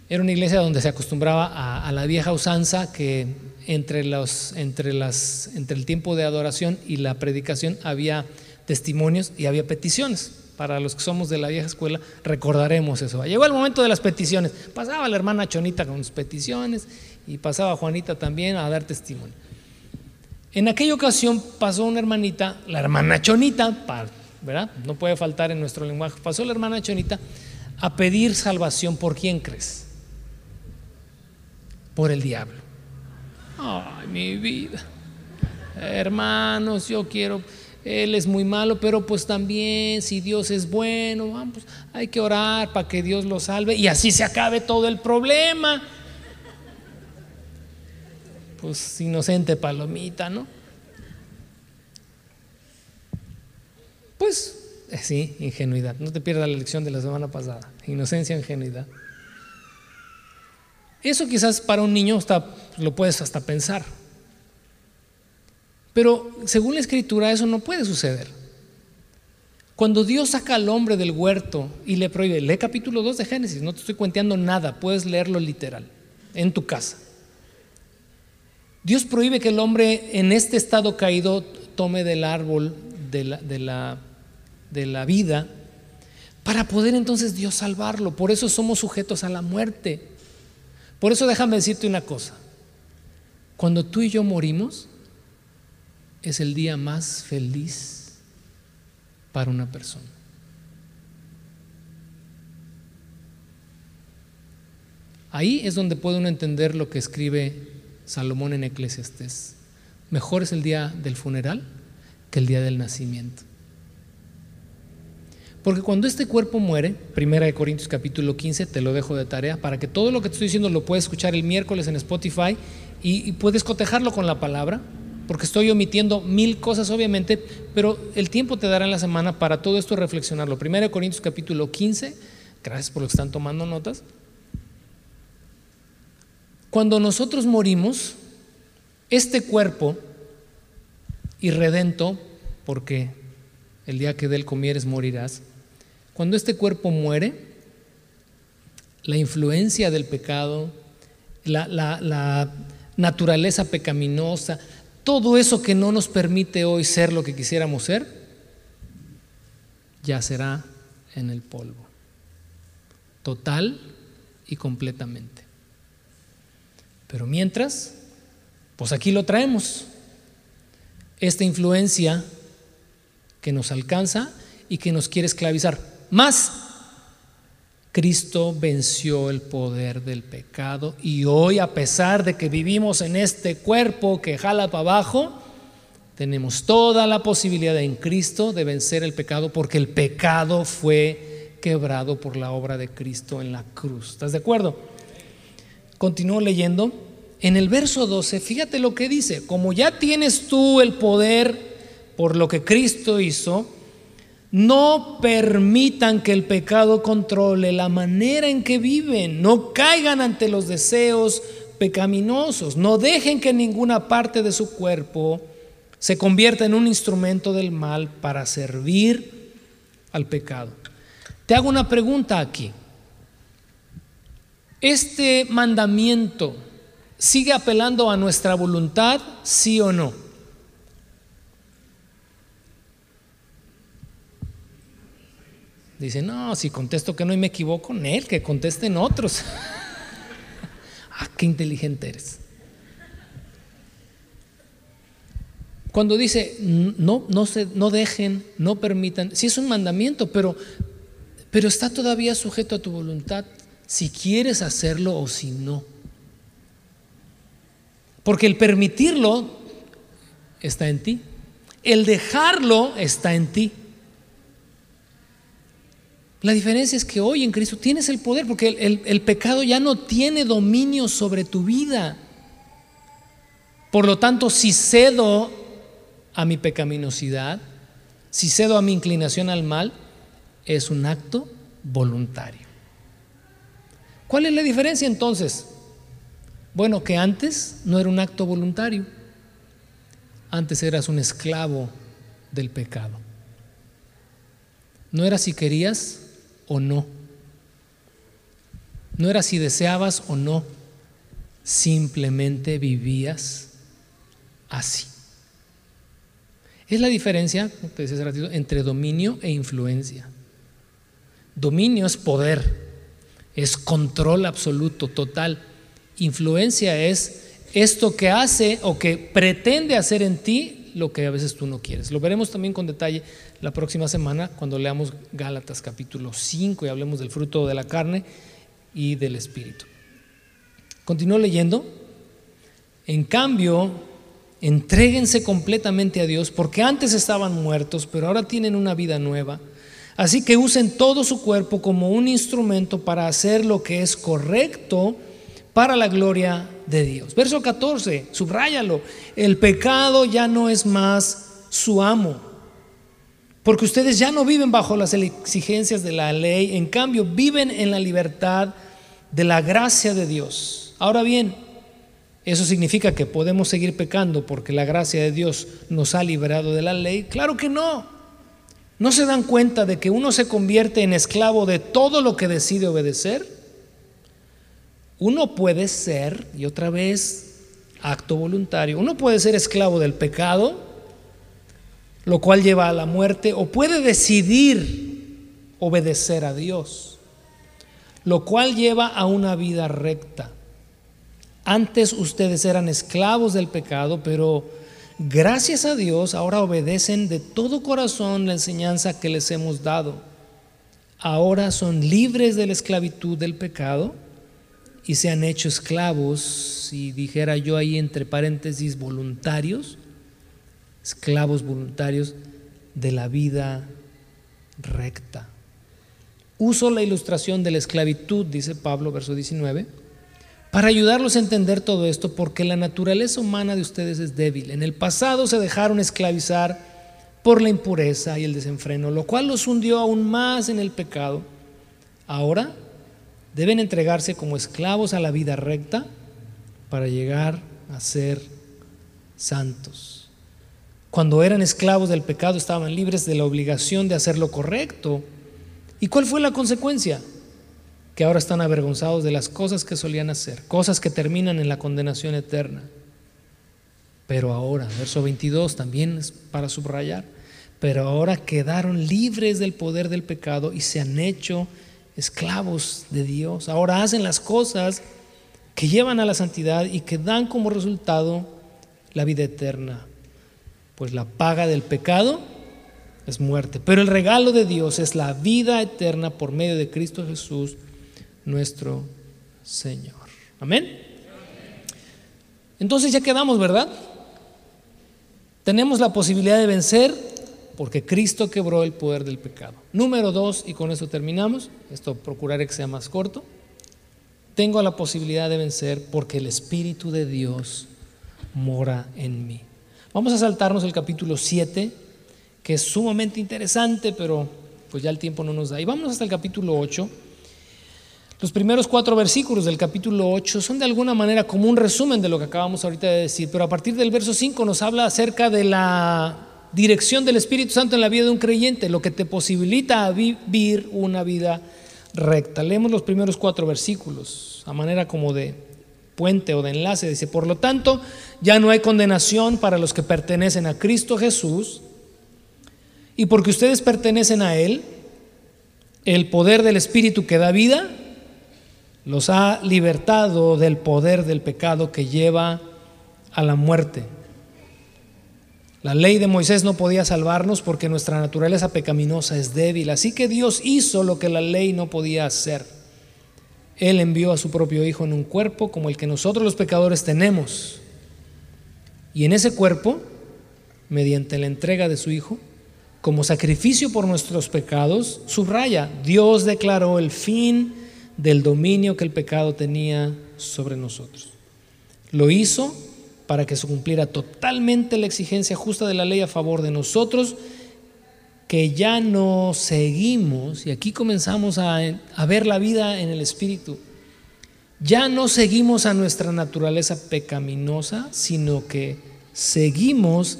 era una iglesia donde se acostumbraba a, la vieja usanza que entre, los, entre, las, entre el tiempo de adoración y la predicación había testimonios y había peticiones. Para los que somos de la vieja escuela, recordaremos eso. Llegó el momento de las peticiones. Pasaba la hermana Chonita con sus peticiones y pasaba Juanita también a dar testimonio. En aquella ocasión pasó una hermanita, la hermana Chonita, ¿verdad? No puede faltar en nuestro lenguaje. Pasó la hermana Chonita a pedir salvación. ¿Por quién crees? Por el diablo. Ay, mi vida. Hermanos, yo quiero, él es muy malo, pero pues también si Dios es bueno, vamos, hay que orar para que Dios lo salve y así se acabe todo el problema. Pues inocente palomita, ¿no? Pues eh, sí, ingenuidad. No te pierdas la lección de la semana pasada. Inocencia, ingenuidad. Eso quizás para un niño lo puedes hasta pensar. Pero según la escritura eso no puede suceder. Cuando Dios saca al hombre del huerto y le prohíbe, lee capítulo 2 de Génesis, no te estoy cuenteando nada, puedes leerlo literal, en tu casa. Dios prohíbe que el hombre en este estado caído tome del árbol de la, de la de la vida, para poder entonces Dios salvarlo. Por eso somos sujetos a la muerte. Por eso déjame decirte una cosa. Cuando tú y yo morimos, es el día más feliz para una persona. Ahí es donde puede uno entender lo que escribe Salomón en Eclesiastés. Mejor es el día del funeral que el día del nacimiento. Porque cuando este cuerpo muere, Primera de Corintios capítulo 15, te lo dejo de tarea, para que todo lo que te estoy diciendo lo puedes escuchar el miércoles en Spotify y, puedes cotejarlo con la palabra, porque estoy omitiendo mil cosas obviamente, pero el tiempo te dará en la semana para todo esto reflexionarlo. Primera de Corintios capítulo 15, gracias por lo que están tomando notas. Cuando nosotros morimos, este cuerpo irredento, porque el día que de él comieres morirás, cuando este cuerpo muere, la influencia del pecado, la, naturaleza pecaminosa, todo eso que no nos permite hoy ser lo que quisiéramos ser, ya será en el polvo, total y completamente. Pero mientras, pues aquí lo traemos, esta influencia que nos alcanza y que nos quiere esclavizar. Más, Cristo venció el poder del pecado y hoy, a pesar de que vivimos en este cuerpo que jala para abajo, tenemos toda la posibilidad en Cristo de vencer el pecado porque el pecado fue quebrado por la obra de Cristo en la cruz. ¿Estás de acuerdo? Continúo leyendo. En el verso 12, fíjate lo que dice, como ya tienes tú el poder por lo que Cristo hizo, no permitan que el pecado controle la manera en que viven. No caigan ante los deseos pecaminosos. No dejen que ninguna parte de su cuerpo se convierta en un instrumento del mal para servir al pecado. Te hago una pregunta aquí. Este mandamiento sigue apelando a nuestra voluntad, sí o no. Dice, no, si contesto que no y me equivoco, en él, que contesten otros. ah, qué inteligente eres. Cuando dice, no, no, se, no dejen, no permitan, sí es un mandamiento, pero, pero está todavía sujeto a tu voluntad, si quieres hacerlo o si no. Porque el permitirlo está en ti, el dejarlo está en ti. La diferencia es que hoy en Cristo tienes el poder, porque el, pecado ya no tiene dominio sobre tu vida. Por lo tanto, si cedo a mi pecaminosidad, si cedo a mi inclinación al mal, es un acto voluntario. ¿Cuál es la diferencia entonces? Bueno, que antes no era un acto voluntario, antes eras un esclavo del pecado. No era si querías o no, no era si deseabas o no, simplemente vivías así. Es la diferencia, te decía hace ratito, entre dominio e influencia. Dominio es poder, es control absoluto, total. Influencia es esto que hace o que pretende hacer en ti lo que a veces tú no quieres. Lo veremos también con detalle la próxima semana cuando leamos Gálatas capítulo 5 y hablemos del fruto de la carne y del espíritu. Continúo leyendo. En cambio, Entréguense completamente a Dios porque antes estaban muertos, pero ahora tienen una vida nueva. Así que usen todo su cuerpo como un instrumento para hacer lo que es correcto para la gloria de Dios. Verso 14, subráyalo. El pecado ya no es más su amo. Porque ustedes ya no viven bajo las exigencias de la ley, en cambio viven en la libertad de la gracia de Dios. Ahora bien, ¿Eso significa que podemos seguir pecando porque la gracia de Dios nos ha liberado de la ley? Claro que no. ¿No se dan cuenta de que uno se convierte en esclavo de todo lo que decide obedecer? Uno puede ser, y otra vez, acto voluntario, uno puede ser esclavo del pecado, lo cual lleva a la muerte, o puede decidir obedecer a Dios, lo cual lleva a una vida recta. Antes ustedes eran esclavos del pecado, pero gracias a Dios ahora obedecen de todo corazón la enseñanza que les hemos dado. Ahora son libres de la esclavitud del pecado y se han hecho esclavos, si dijera yo ahí entre paréntesis, voluntarios, esclavos voluntarios de la vida recta. Uso la ilustración de la esclavitud, dice Pablo, verso 19 para ayudarlos a entender todo esto, porque la naturaleza humana de ustedes es débil. En el pasado se dejaron esclavizar por la impureza y el desenfreno, lo cual los hundió aún más en el pecado. Ahora deben entregarse como esclavos a la vida recta para llegar a ser santos. Cuando eran esclavos del pecado estaban libres de la obligación de hacer lo correcto. ¿Y cuál fue la consecuencia? Que ahora están avergonzados de las cosas que solían hacer, cosas que terminan en la condenación eterna. Pero ahora, verso 22 también es para subrayar, pero ahora quedaron libres del poder del pecado y se han hecho esclavos de Dios. Ahora hacen las cosas que llevan a la santidad y que dan como resultado la vida eterna. Pues la paga del pecado es muerte, pero el regalo de Dios es la vida eterna por medio de Cristo Jesús nuestro Señor. Amén. Entonces ya quedamos, ¿verdad? Tenemos la posibilidad de vencer porque Cristo quebró el poder del pecado. Número dos, y con eso terminamos, esto procuraré que sea más corto, tengo la posibilidad de vencer porque el Espíritu de Dios mora en mí. Vamos a saltarnos el capítulo 7, que es sumamente interesante, pero pues ya el tiempo no nos da. Y vamos hasta el capítulo 8 los primeros cuatro versículos del capítulo 8 son de alguna manera como un resumen de lo que acabamos ahorita de decir, pero a partir del verso 5 nos habla acerca de la dirección del Espíritu Santo en la vida de un creyente, lo que te posibilita vivir una vida recta. Leemos los primeros cuatro versículos a manera como de puente o de enlace. Dice, por lo tanto, ya no hay condenación para los que pertenecen a Cristo Jesús. Y porque ustedes pertenecen a Él, el poder del Espíritu que da vida los ha libertado del poder del pecado que lleva a la muerte. La ley de Moisés no podía salvarnos porque nuestra naturaleza pecaminosa es débil. Así que Dios hizo lo que la ley no podía hacer. Él envió a su propio Hijo en un cuerpo como el que nosotros los pecadores tenemos. Y en ese cuerpo, mediante la entrega de su Hijo, como sacrificio por nuestros pecados, subraya, Dios declaró el fin del dominio que el pecado tenía sobre nosotros. Lo hizo para que se cumpliera totalmente la exigencia justa de la ley a favor de nosotros, que ya no seguimos, y aquí comenzamos a, ver la vida en el Espíritu, ya no seguimos a nuestra naturaleza pecaminosa, sino que seguimos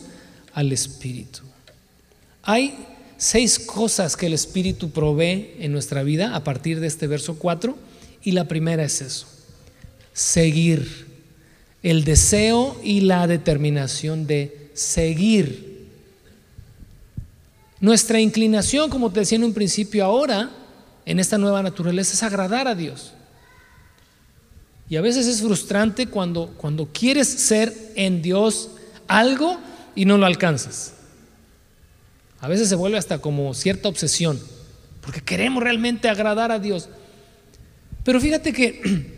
al Espíritu. Hay seis cosas que el Espíritu provee en nuestra vida a partir de este verso 4, y la primera es eso, seguir el deseo y la determinación de seguir. Nuestra inclinación, como te decía en un principio ahora, en esta nueva naturaleza, es agradar a Dios. Y a veces es frustrante cuando, cuando quieres ser en Dios algo y no lo alcanzas. A veces se vuelve hasta como cierta obsesión, porque queremos realmente agradar a Dios. Pero fíjate que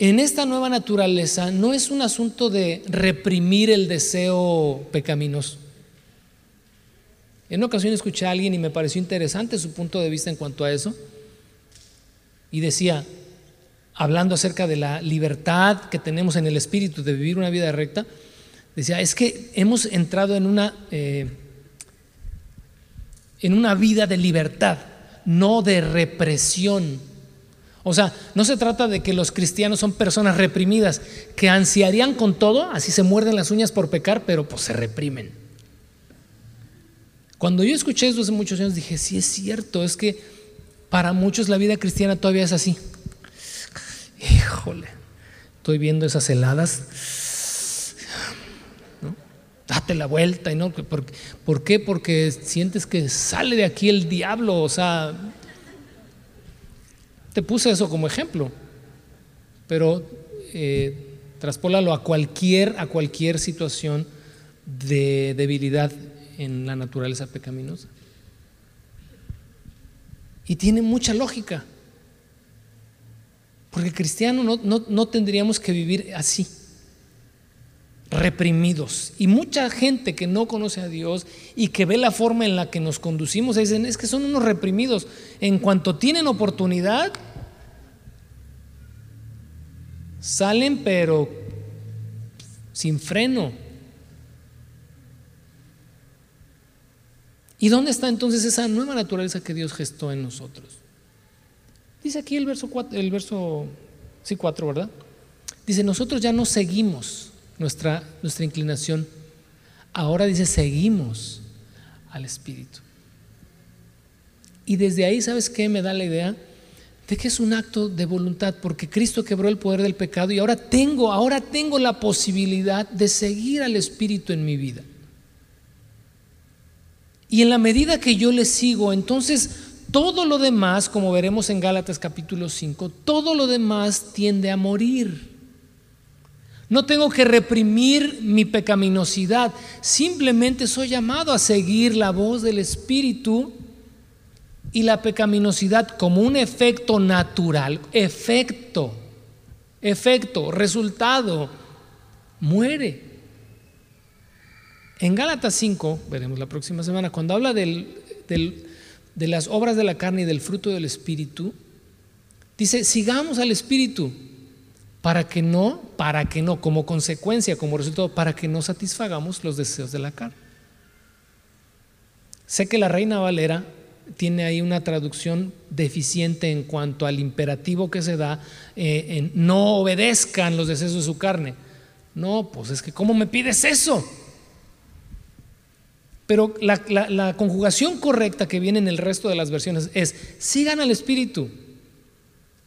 En esta nueva naturaleza no es un asunto de reprimir el deseo pecaminoso. En una ocasión escuché a alguien y me pareció interesante su punto de vista en cuanto a eso. Y decía, hablando acerca de la libertad que tenemos en el espíritu de vivir una vida recta, decía, es que hemos entrado en una, eh, en una vida de libertad, no de represión. O sea, no se trata de que los cristianos son personas reprimidas, que ansiarían con todo, así se muerden las uñas por pecar, pero pues se reprimen. Cuando yo escuché eso hace muchos años, dije, sí es cierto, es que para muchos la vida cristiana todavía es así. Híjole, estoy viendo esas heladas. Date la vuelta y no, ¿por, ¿por qué? Porque sientes que sale de aquí el diablo, o sea, te puse eso como ejemplo, pero eh, traspólalo a cualquier, a cualquier situación de debilidad en la naturaleza pecaminosa. Y tiene mucha lógica, porque cristiano no, no tendríamos que vivir así reprimidos. Y mucha gente que no conoce a Dios y que ve la forma en la que nos conducimos, dicen, es que son unos reprimidos. En cuanto tienen oportunidad, salen pero sin freno. ¿Y dónde está entonces esa nueva naturaleza que Dios gestó en nosotros? Dice aquí el verso 4, el verso sí 4, ¿verdad? Dice, nosotros ya no seguimos nuestra, nuestra inclinación. Ahora dice, seguimos al Espíritu. Y desde ahí, ¿sabes qué me da la idea? De que es un acto de voluntad, porque Cristo quebró el poder del pecado y ahora tengo, ahora tengo la posibilidad de seguir al Espíritu en mi vida. Y en la medida que yo le sigo, entonces todo lo demás, como veremos en Gálatas capítulo 5, todo lo demás tiende a morir. No tengo que reprimir mi pecaminosidad, simplemente soy llamado a seguir la voz del Espíritu y la pecaminosidad como un efecto natural, efecto, efecto, resultado, muere. En Gálatas 5, veremos la próxima semana, cuando habla de las obras de la carne y del fruto del Espíritu, dice, sigamos al Espíritu para que no, para que no, como consecuencia, como resultado, para que no satisfagamos los deseos de la carne. Sé que la Reina Valera tiene ahí una traducción deficiente en cuanto al imperativo que se da, eh, en no obedezcan los deseos de su carne. No, pues es que ¿cómo me pides eso? Pero la, la conjugación correcta que viene en el resto de las versiones es, sigan al Espíritu.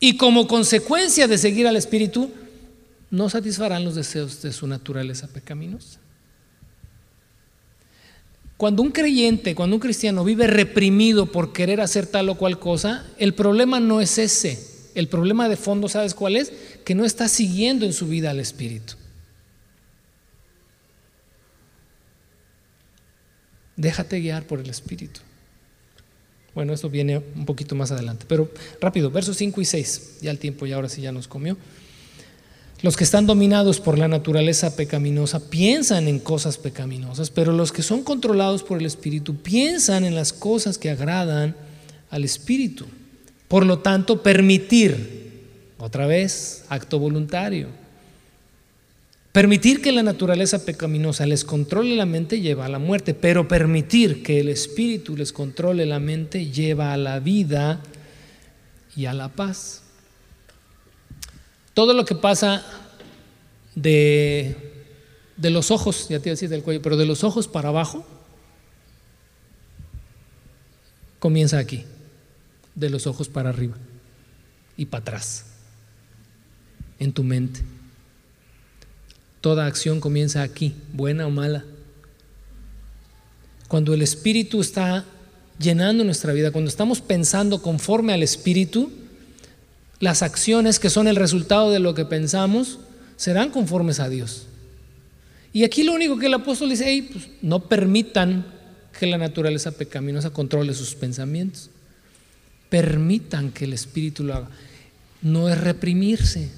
Y como consecuencia de seguir al Espíritu, no satisfarán los deseos de su naturaleza pecaminosa. Cuando un creyente, cuando un cristiano vive reprimido por querer hacer tal o cual cosa, el problema no es ese. El problema de fondo, ¿sabes cuál es? Que no está siguiendo en su vida al Espíritu. Déjate guiar por el Espíritu. Bueno, esto viene un poquito más adelante, pero rápido, versos 5 y 6, ya el tiempo ya ahora sí ya nos comió. Los que están dominados por la naturaleza pecaminosa piensan en cosas pecaminosas, pero los que son controlados por el Espíritu piensan en las cosas que agradan al Espíritu. Por lo tanto, permitir, otra vez, acto voluntario. Permitir que la naturaleza pecaminosa les controle la mente lleva a la muerte, pero permitir que el Espíritu les controle la mente lleva a la vida y a la paz. Todo lo que pasa de, de los ojos, ya te iba del cuello, pero de los ojos para abajo, comienza aquí, de los ojos para arriba y para atrás, en tu mente. Toda acción comienza aquí, buena o mala. Cuando el Espíritu está llenando nuestra vida, cuando estamos pensando conforme al Espíritu, las acciones que son el resultado de lo que pensamos serán conformes a Dios. Y aquí lo único que el apóstol dice, pues, no permitan que la naturaleza pecaminosa controle sus pensamientos. Permitan que el Espíritu lo haga. No es reprimirse,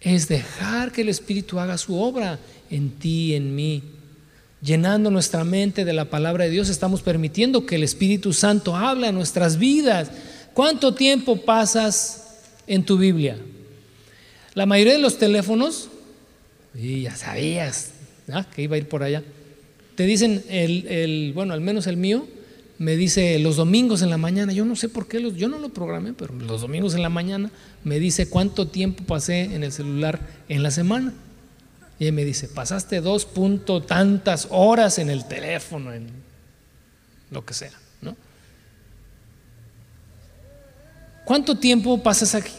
es dejar que el Espíritu haga su obra en ti, en mí. Llenando nuestra mente de la palabra de Dios, estamos permitiendo que el Espíritu Santo hable a nuestras vidas. ¿Cuánto tiempo pasas en tu Biblia. La mayoría de los teléfonos, y ya sabías que iba a ir por allá, te dicen, el, bueno, al menos el mío, me dice los domingos en la mañana, yo no sé por qué, los, yo no lo programé, pero los domingos en la mañana me dice cuánto tiempo pasé en el celular en la semana. Y él me dice, pasaste dos punto tantas horas en el teléfono, en lo que sea. ¿Cuánto tiempo pasas aquí?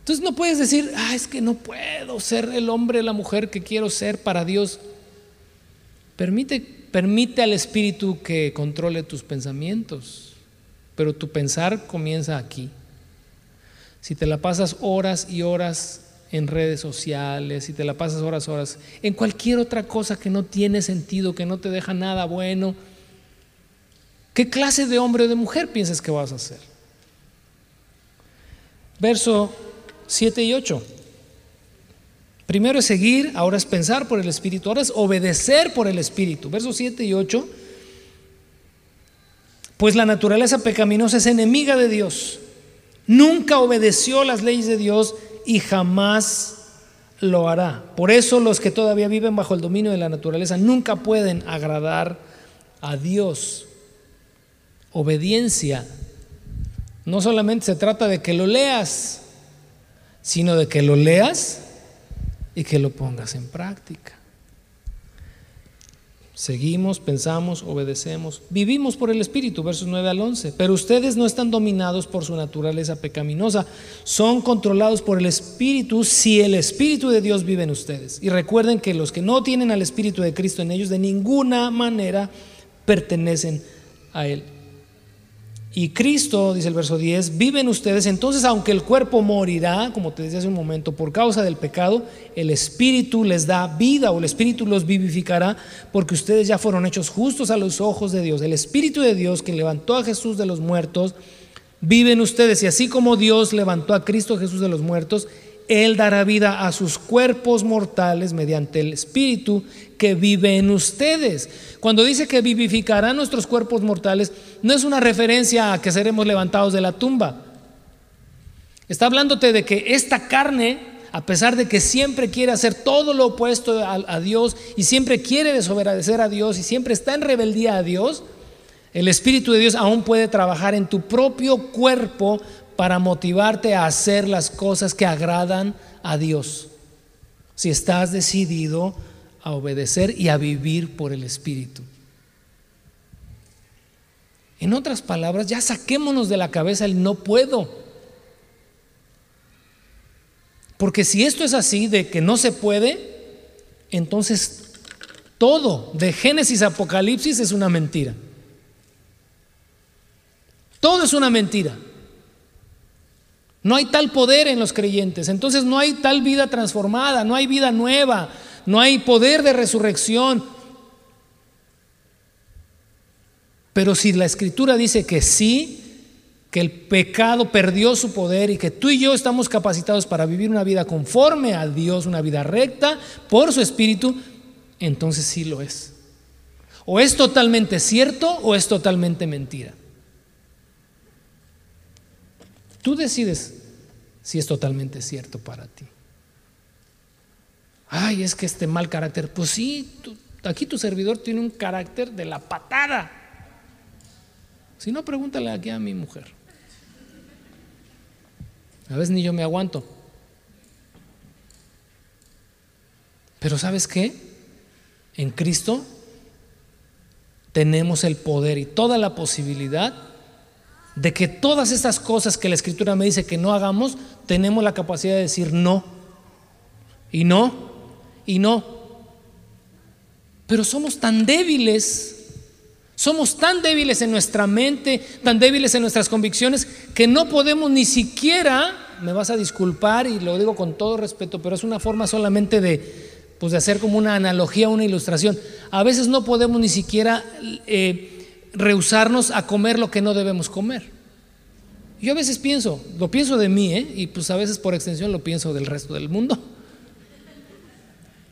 Entonces no puedes decir, ah, es que no puedo ser el hombre, la mujer que quiero ser para Dios. Permite, permite al Espíritu que controle tus pensamientos, pero tu pensar comienza aquí. Si te la pasas horas y horas en redes sociales, si te la pasas horas, horas, en cualquier otra cosa que no tiene sentido, que no te deja nada bueno, ¿Qué clase de hombre o de mujer piensas que vas a ser? Verso 7 y 8. Primero es seguir, ahora es pensar por el Espíritu, ahora es obedecer por el Espíritu. Versos 7 y 8. Pues la naturaleza pecaminosa es enemiga de Dios. Nunca obedeció las leyes de Dios y jamás lo hará. Por eso los que todavía viven bajo el dominio de la naturaleza nunca pueden agradar a Dios obediencia no solamente se trata de que lo leas, sino de que lo leas y que lo pongas en práctica. Seguimos, pensamos, obedecemos, vivimos por el Espíritu, versos 9 al 11. Pero ustedes no están dominados por su naturaleza pecaminosa, son controlados por el Espíritu si el Espíritu de Dios vive en ustedes. Y recuerden que los que no tienen al Espíritu de Cristo en ellos de ninguna manera pertenecen a Él. Y Cristo, dice el verso 10, viven ustedes, entonces aunque el cuerpo morirá, como te decía hace un momento, por causa del pecado, el Espíritu les da vida o el Espíritu los vivificará porque ustedes ya fueron hechos justos a los ojos de Dios. El Espíritu de Dios que levantó a Jesús de los muertos, viven ustedes. Y así como Dios levantó a Cristo Jesús de los muertos, Él dará vida a sus cuerpos mortales mediante el Espíritu que vive en ustedes. Cuando dice que vivificará nuestros cuerpos mortales, no es una referencia a que seremos levantados de la tumba. Está hablándote de que esta carne, a pesar de que siempre quiere hacer todo lo opuesto a, Dios y siempre quiere desobedecer a Dios y siempre está en rebeldía a Dios, el Espíritu de Dios aún puede trabajar en tu propio cuerpo para motivarte a hacer las cosas que agradan a Dios. Si estás decidido a obedecer y a vivir por el Espíritu. En otras palabras, ya saquémonos de la cabeza el no puedo. Porque si esto es así, de que no se puede, entonces todo de Génesis a Apocalipsis es una mentira. Todo es una mentira. No hay tal poder en los creyentes, entonces no hay tal vida transformada, no hay vida nueva, no hay poder de resurrección. Pero si la escritura dice que sí, que el pecado perdió su poder y que tú y yo estamos capacitados para vivir una vida conforme a Dios, una vida recta por su espíritu, entonces sí lo es. O es totalmente cierto o es totalmente mentira. Tú decides si es totalmente cierto para ti. Ay, es que este mal carácter, pues sí, aquí tu servidor tiene un carácter de la patada. Si no, pregúntale aquí a mi mujer. A veces ni yo me aguanto. Pero ¿sabes qué? En Cristo tenemos el poder y toda la posibilidad de que todas estas cosas que la escritura me dice que no hagamos, tenemos la capacidad de decir no. Y no, y no. Pero somos tan débiles, somos tan débiles en nuestra mente, tan débiles en nuestras convicciones, que no podemos ni siquiera, me vas a disculpar y lo digo con todo respeto, pero es una forma solamente de, pues de hacer como una analogía, una ilustración. A veces no podemos ni siquiera... Eh, rehusarnos a comer lo que no debemos comer. Yo a veces pienso, lo pienso de mí, ¿eh? y pues a veces por extensión lo pienso del resto del mundo.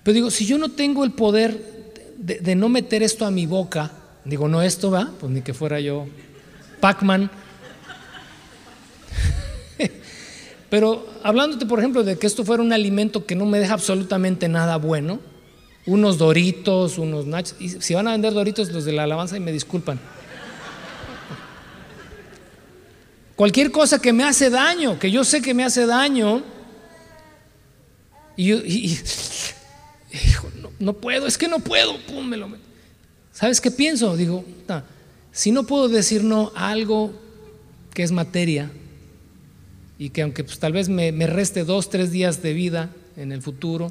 Pero digo, si yo no tengo el poder de, de no meter esto a mi boca, digo, no esto va, pues ni que fuera yo Pac-Man. Pero hablándote, por ejemplo, de que esto fuera un alimento que no me deja absolutamente nada bueno, unos doritos, unos nachos. Si van a vender doritos, los de la alabanza, y me disculpan. Cualquier cosa que me hace daño, que yo sé que me hace daño, y, no, puedo, es que no puedo, pum, ¿Sabes qué pienso? Digo, si no puedo decir no a algo que es materia y que aunque pues, tal vez me, me reste dos, tres días de vida en el futuro,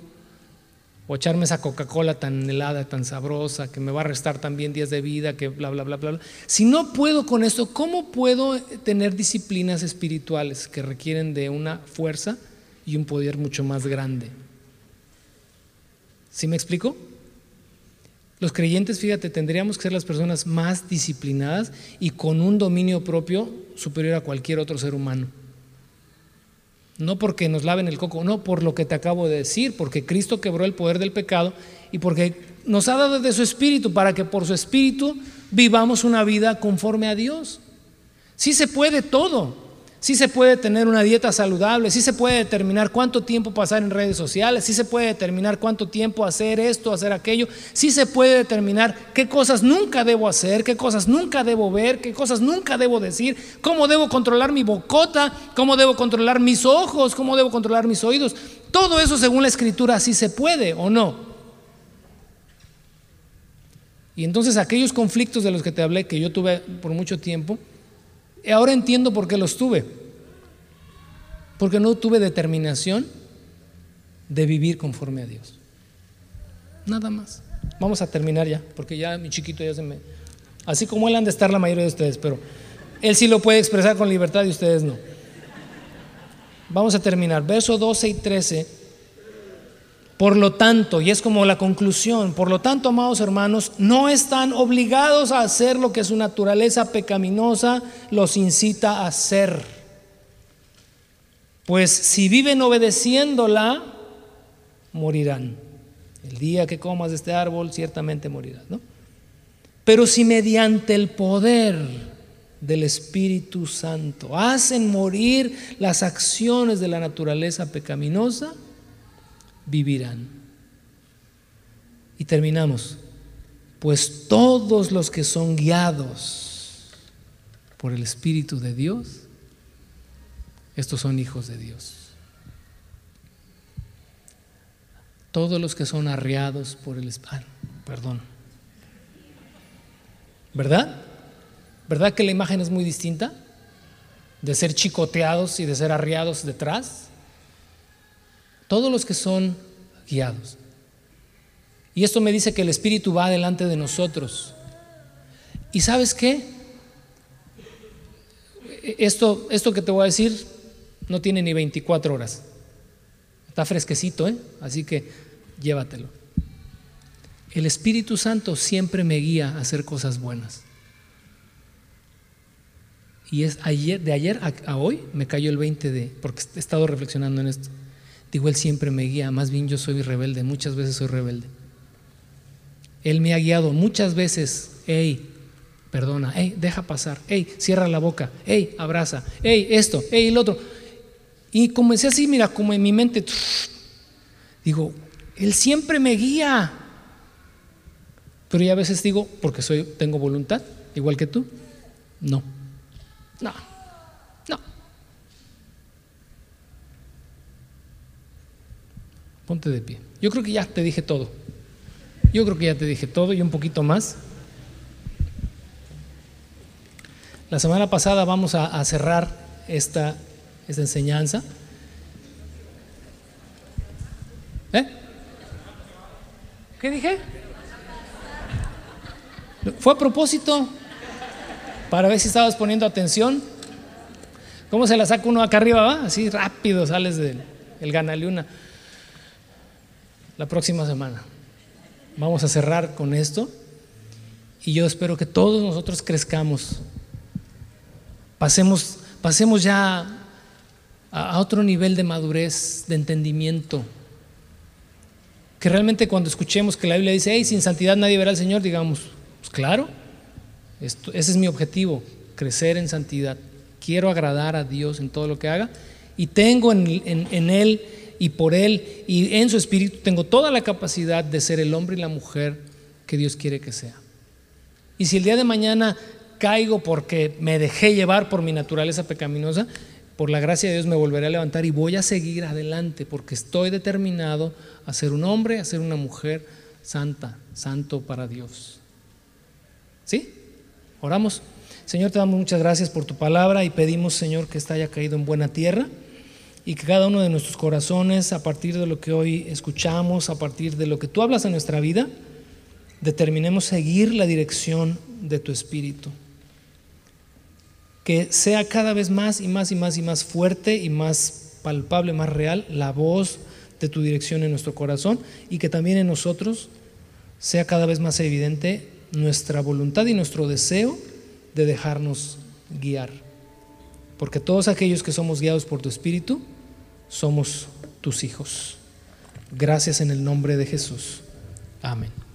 o echarme esa Coca-Cola tan helada, tan sabrosa, que me va a restar también días de vida, que bla, bla, bla, bla, Si no puedo con esto, ¿cómo puedo tener disciplinas espirituales que requieren de una fuerza y un poder mucho más grande? ¿Sí me explico? Los creyentes, fíjate, tendríamos que ser las personas más disciplinadas y con un dominio propio superior a cualquier otro ser humano. No porque nos laven el coco, no por lo que te acabo de decir, porque Cristo quebró el poder del pecado y porque nos ha dado de su espíritu para que por su espíritu vivamos una vida conforme a Dios. Sí se puede todo. Sí se puede tener una dieta saludable, sí se puede determinar cuánto tiempo pasar en redes sociales, sí se puede determinar cuánto tiempo hacer esto, hacer aquello, sí se puede determinar qué cosas nunca debo hacer, qué cosas nunca debo ver, qué cosas nunca debo decir, cómo debo controlar mi bocota, cómo debo controlar mis ojos, cómo debo controlar mis oídos. Todo eso según la escritura sí se puede o no. Y entonces aquellos conflictos de los que te hablé, que yo tuve por mucho tiempo, ahora entiendo por qué los tuve. Porque no tuve determinación de vivir conforme a Dios. Nada más. Vamos a terminar ya, porque ya mi chiquito ya se me... Así como él han de estar la mayoría de ustedes, pero él sí lo puede expresar con libertad y ustedes no. Vamos a terminar. Verso 12 y 13 por lo tanto, y es como la conclusión, por lo tanto, amados hermanos, no están obligados a hacer lo que su naturaleza pecaminosa los incita a hacer. Pues si viven obedeciéndola, morirán. El día que comas de este árbol, ciertamente morirás, ¿no? Pero si mediante el poder del Espíritu Santo hacen morir las acciones de la naturaleza pecaminosa, vivirán. Y terminamos. Pues todos los que son guiados por el Espíritu de Dios, estos son hijos de Dios. Todos los que son arriados por el Espíritu, perdón. ¿Verdad? ¿Verdad que la imagen es muy distinta? De ser chicoteados y de ser arriados detrás. Todos los que son guiados. Y esto me dice que el Espíritu va delante de nosotros. ¿Y sabes qué? Esto, esto que te voy a decir no tiene ni 24 horas. Está fresquecito, ¿eh? Así que llévatelo. El Espíritu Santo siempre me guía a hacer cosas buenas. Y es ayer, de ayer a, hoy me cayó el 20 de, porque he estado reflexionando en esto. Digo, Él siempre me guía, más bien yo soy rebelde, muchas veces soy rebelde. Él me ha guiado muchas veces, hey, perdona, hey, deja pasar, hey, cierra la boca, hey, abraza, hey, esto, hey, el otro. Y comencé así, mira, como en mi mente, digo, Él siempre me guía. Pero ya a veces digo, porque soy, tengo voluntad, igual que tú, no. No, no. Ponte de pie. Yo creo que ya te dije todo. Yo creo que ya te dije todo y un poquito más. La semana pasada vamos a, cerrar esta, esta enseñanza. ¿Eh? ¿Qué dije? Fue a propósito para ver si estabas poniendo atención. ¿Cómo se la saca uno acá arriba? Va? Así rápido sales del el Ganaliuna. La próxima semana. Vamos a cerrar con esto. Y yo espero que todos nosotros crezcamos. Pasemos, pasemos ya a, otro nivel de madurez, de entendimiento. Que realmente cuando escuchemos que la Biblia dice, hey, sin santidad nadie verá al Señor, digamos, pues claro, ese es mi objetivo, crecer en santidad. Quiero agradar a Dios en todo lo que haga y tengo en, Él y por Él y en su espíritu tengo toda la capacidad de ser el hombre y la mujer que Dios quiere que sea. Y si el día de mañana caigo porque me dejé llevar por mi naturaleza pecaminosa, por la gracia de Dios me volveré a levantar y voy a seguir adelante porque estoy determinado a ser un hombre, a ser una mujer santa, santo para Dios. ¿Sí? Oramos. Señor, te damos muchas gracias por tu palabra y pedimos, Señor, que esta haya caído en buena tierra y que cada uno de nuestros corazones, a partir de lo que hoy escuchamos, a partir de lo que tú hablas en nuestra vida, determinemos seguir la dirección de tu Espíritu. Que sea cada vez más y más y más y más fuerte y más palpable, más real la voz de tu dirección en nuestro corazón y que también en nosotros sea cada vez más evidente nuestra voluntad y nuestro deseo de dejarnos guiar. Porque todos aquellos que somos guiados por tu Espíritu, somos tus hijos. Gracias en el nombre de Jesús. Amén.